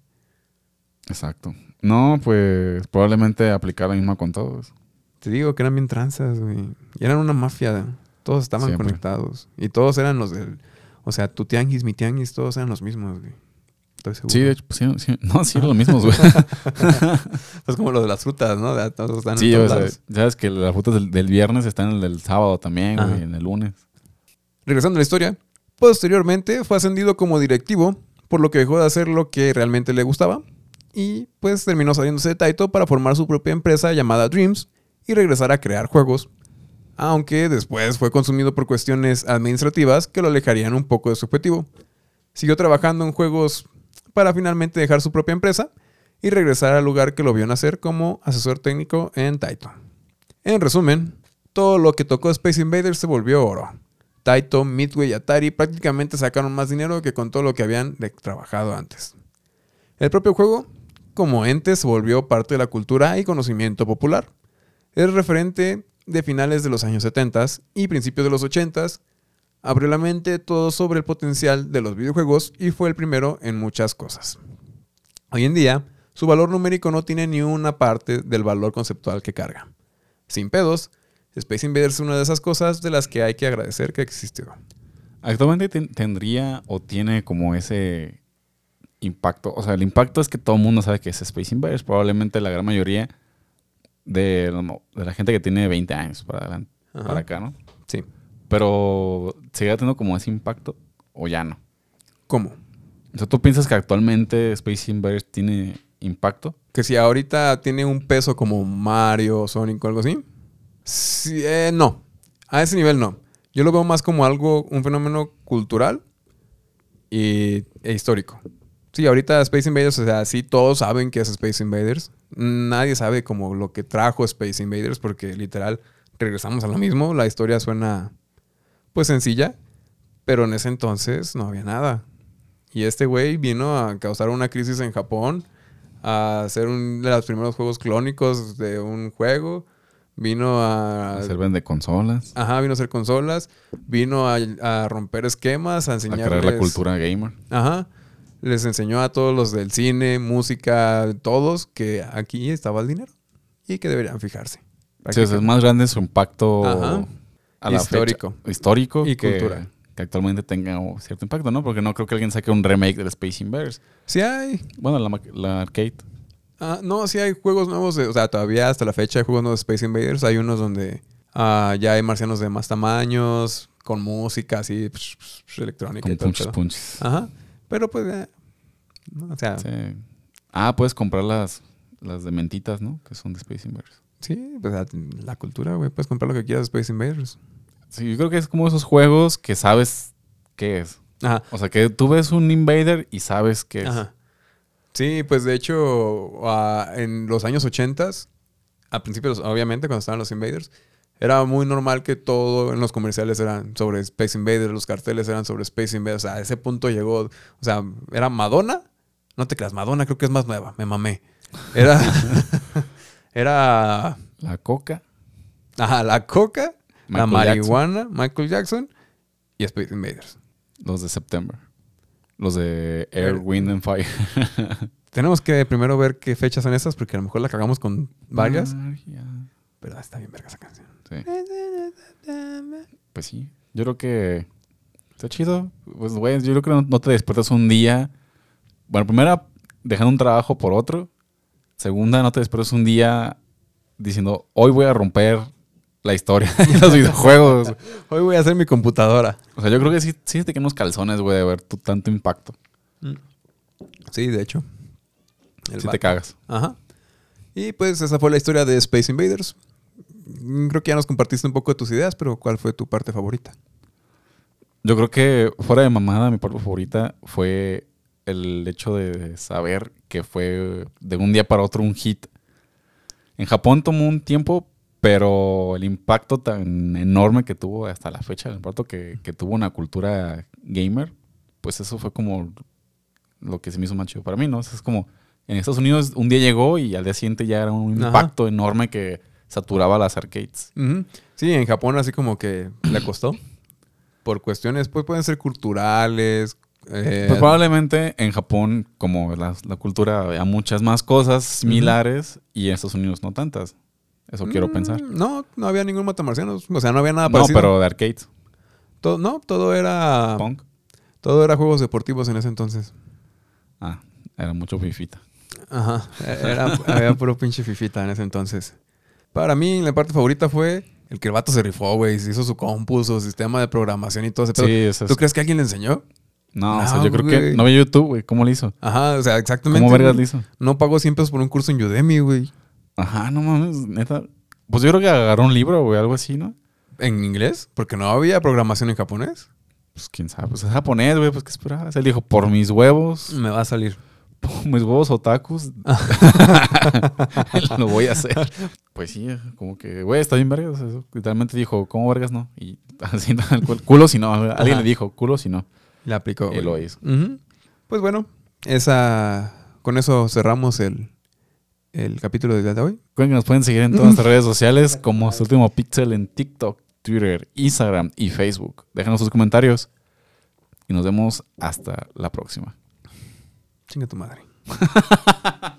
Exacto. No, pues probablemente aplicar la misma con todos. Te digo que eran bien tranzas, güey. Y eran una mafia. Todos estaban Siempre. conectados. Y todos eran los del... O sea, tu tianguis, mi tianguis, todos eran los mismos, güey. Estoy seguro. Sí, de hecho, pues, sí, sí. No, sí, lo mismo, güey. Es como lo de las frutas, ¿no? De- Todos están sí, en todos sabes que las frutas del, del viernes están en el del sábado también, güey, en el lunes. Regresando a la historia. Posteriormente fue ascendido como directivo, por lo que dejó de hacer lo que realmente le gustaba. Y pues terminó saliéndose de Taito para formar su propia empresa llamada Dreams y regresar a crear juegos. Aunque después fue consumido por cuestiones administrativas que lo alejarían un poco de su objetivo. Siguió trabajando en juegos para finalmente dejar su propia empresa y regresar al lugar que lo vio nacer como asesor técnico en Taito. En resumen, todo lo que tocó Space Invaders se volvió oro. Taito, Midway y Atari prácticamente sacaron más dinero que con todo lo que habían trabajado antes. El propio juego, como ente, se volvió parte de la cultura y conocimiento popular. Es referente de finales de los años 70 y principios de los 80 abrió la mente todo sobre el potencial de los videojuegos y fue el primero en muchas cosas. Hoy en día, su valor numérico no tiene ni una parte del valor conceptual que carga. Sin pedos, Space Invaders es una de esas cosas de las que hay que agradecer que existió. Actualmente ten- tendría o tiene como ese impacto. O sea, el impacto es que todo el mundo sabe que es Space Invaders. Probablemente la gran mayoría de, la- de la gente que tiene 20 años para, adelante, para acá, ¿no? Sí. Pero ¿seguirá teniendo como ese impacto o ya no? ¿Cómo? O sea, ¿tú piensas que actualmente Space Invaders tiene impacto? Que si ahorita tiene un peso como Mario, Sonic o algo así. Sí, eh, no. A ese nivel no. Yo lo veo más como algo, un fenómeno cultural y, e histórico. Sí, ahorita Space Invaders, o sea, sí todos saben que es Space Invaders. Nadie sabe como lo que trajo Space Invaders porque literal regresamos a lo mismo. La historia suena pues sencilla, pero en ese entonces no había nada. Y este güey vino a causar una crisis en Japón, a hacer un de los primeros juegos clónicos de un juego. Vino a... Hacer vende consolas. Ajá, vino a hacer consolas. Vino a, a romper esquemas, a A enseñarles... crear la cultura gamer. Ajá. Les enseñó a todos los del cine, música, todos, que aquí estaba el dinero. Y que deberían fijarse. Sí, o sea, es más grande su impacto Ajá. A la Histórico. fecha- histórico Y que, cultural. que actualmente tenga cierto impacto, ¿no? Porque no creo que alguien saque un remake del Space Invaders. Sí hay. Bueno, la, la arcade. Ah, no, sí hay juegos nuevos. de- o sea, todavía hasta la fecha hay juegos nuevos de Space Invaders. Hay unos donde ah, ya hay marcianos de más tamaños, con música así, psh, psh, psh, electrónica. Con punches, punches. Ajá. Pero pues, eh, no, o sea, sí. Sí. Ah, puedes comprar las, las de mentitas, ¿no? Que son de Space Invaders. Pues la, cultura, güey. Puedes comprar lo que quieras de Space Invaders. Sí, yo creo que es como esos juegos que sabes qué es. Ajá. O sea, que tú ves un Invader y sabes qué es. Ajá. Sí, pues de hecho, ah, en los años 80, a principios, obviamente, cuando estaban los Invaders, era muy normal que todo en los comerciales eran sobre Space Invaders, los carteles eran sobre Space Invaders. O sea, a ese punto llegó, o sea, era Madonna. No te creas, Madonna creo que es más nueva, me mamé. Era, era La coca. ajá, la coca, la marihuana, Michael Jackson y Space Invaders. Los de September. Los de Air, Wind and Fire. Tenemos que primero ver qué fechas son estas, porque a lo mejor la cagamos con varias. Magia. Pero está bien verga esa canción. Sí. Pues sí. Yo creo que está chido. Pues, güey, yo creo que no, no te despiertas un día. Bueno, primera, dejando un trabajo por otro. Segunda, no te despiertas un día diciendo, hoy voy a romper la historia de los videojuegos. Hoy voy a hacer mi computadora. O sea, yo creo que sí, sí te quedan unos calzones, güey, de ver tu, tanto impacto. Sí, de hecho. El Si vato. te cagas. Ajá. Y pues esa fue la historia de Space Invaders. Mm, Creo que ya nos compartiste un poco de tus ideas, pero ¿cuál fue tu parte favorita? Yo creo que fuera de mamada, mi parte favorita fue el hecho de saber que fue de un día para otro un hit. En Japón tomó un tiempo, pero el impacto tan enorme que tuvo hasta la fecha, el impacto que, que tuvo una cultura gamer, pues eso fue como lo que se me hizo más chido para mí, ¿no? O sea, es como en Estados Unidos un día llegó y al día siguiente ya era un Ajá. impacto enorme que saturaba las arcades. Sí, en Japón así como que le costó. Por cuestiones, pues pueden ser culturales. Eh, Pues probablemente en Japón, como la, la cultura, había muchas más cosas similares y en Estados Unidos no tantas. Eso quiero mm, pensar. No, no había ningún matamarciano. O sea, no había nada No, parecido. pero de arcades. Todo, no, todo era... Punk. Todo era juegos deportivos en ese entonces. Ah, era mucho fifita. Ajá. Era, había puro pinche fifita en ese entonces. Para mí, la parte favorita fue el que el vato se rifó, güey. Se hizo su compu, su sistema de programación y todo ese pedo. Sí, eso es- ¿Tú crees que alguien le enseñó? No, o sea, yo creo que no vi YouTube, güey. ¿Cómo lo hizo? Ajá, o sea, exactamente. ¿Cómo vergas lo hizo? No pagó 100 pesos por un curso en Udemy, güey. Ajá, no mames, neta. Pues yo creo que agarró un libro, güey, algo así, ¿no? ¿En inglés? Porque no había programación en japonés. Pues quién sabe, pues es japonés, güey, pues qué esperabas. Él dijo, por mis huevos, Me va a salir. por mis huevos otakus, lo voy a hacer. Pues sí, como que, güey, está bien vergas. eso. Literalmente dijo, ¿cómo vergas no? Y así, tal cual, culo si no. Alguien Ajá. le dijo, culo si no. Le aplicó. Y güey. lo hizo. Pues bueno, esa... Con eso cerramos el, el capítulo del día de hoy. Recuerden que nos pueden seguir en todas nuestras redes sociales como su último pixel en TikTok, Twitter, Instagram y Facebook. Déjanos sus comentarios y nos vemos hasta la próxima. Chinga tu madre.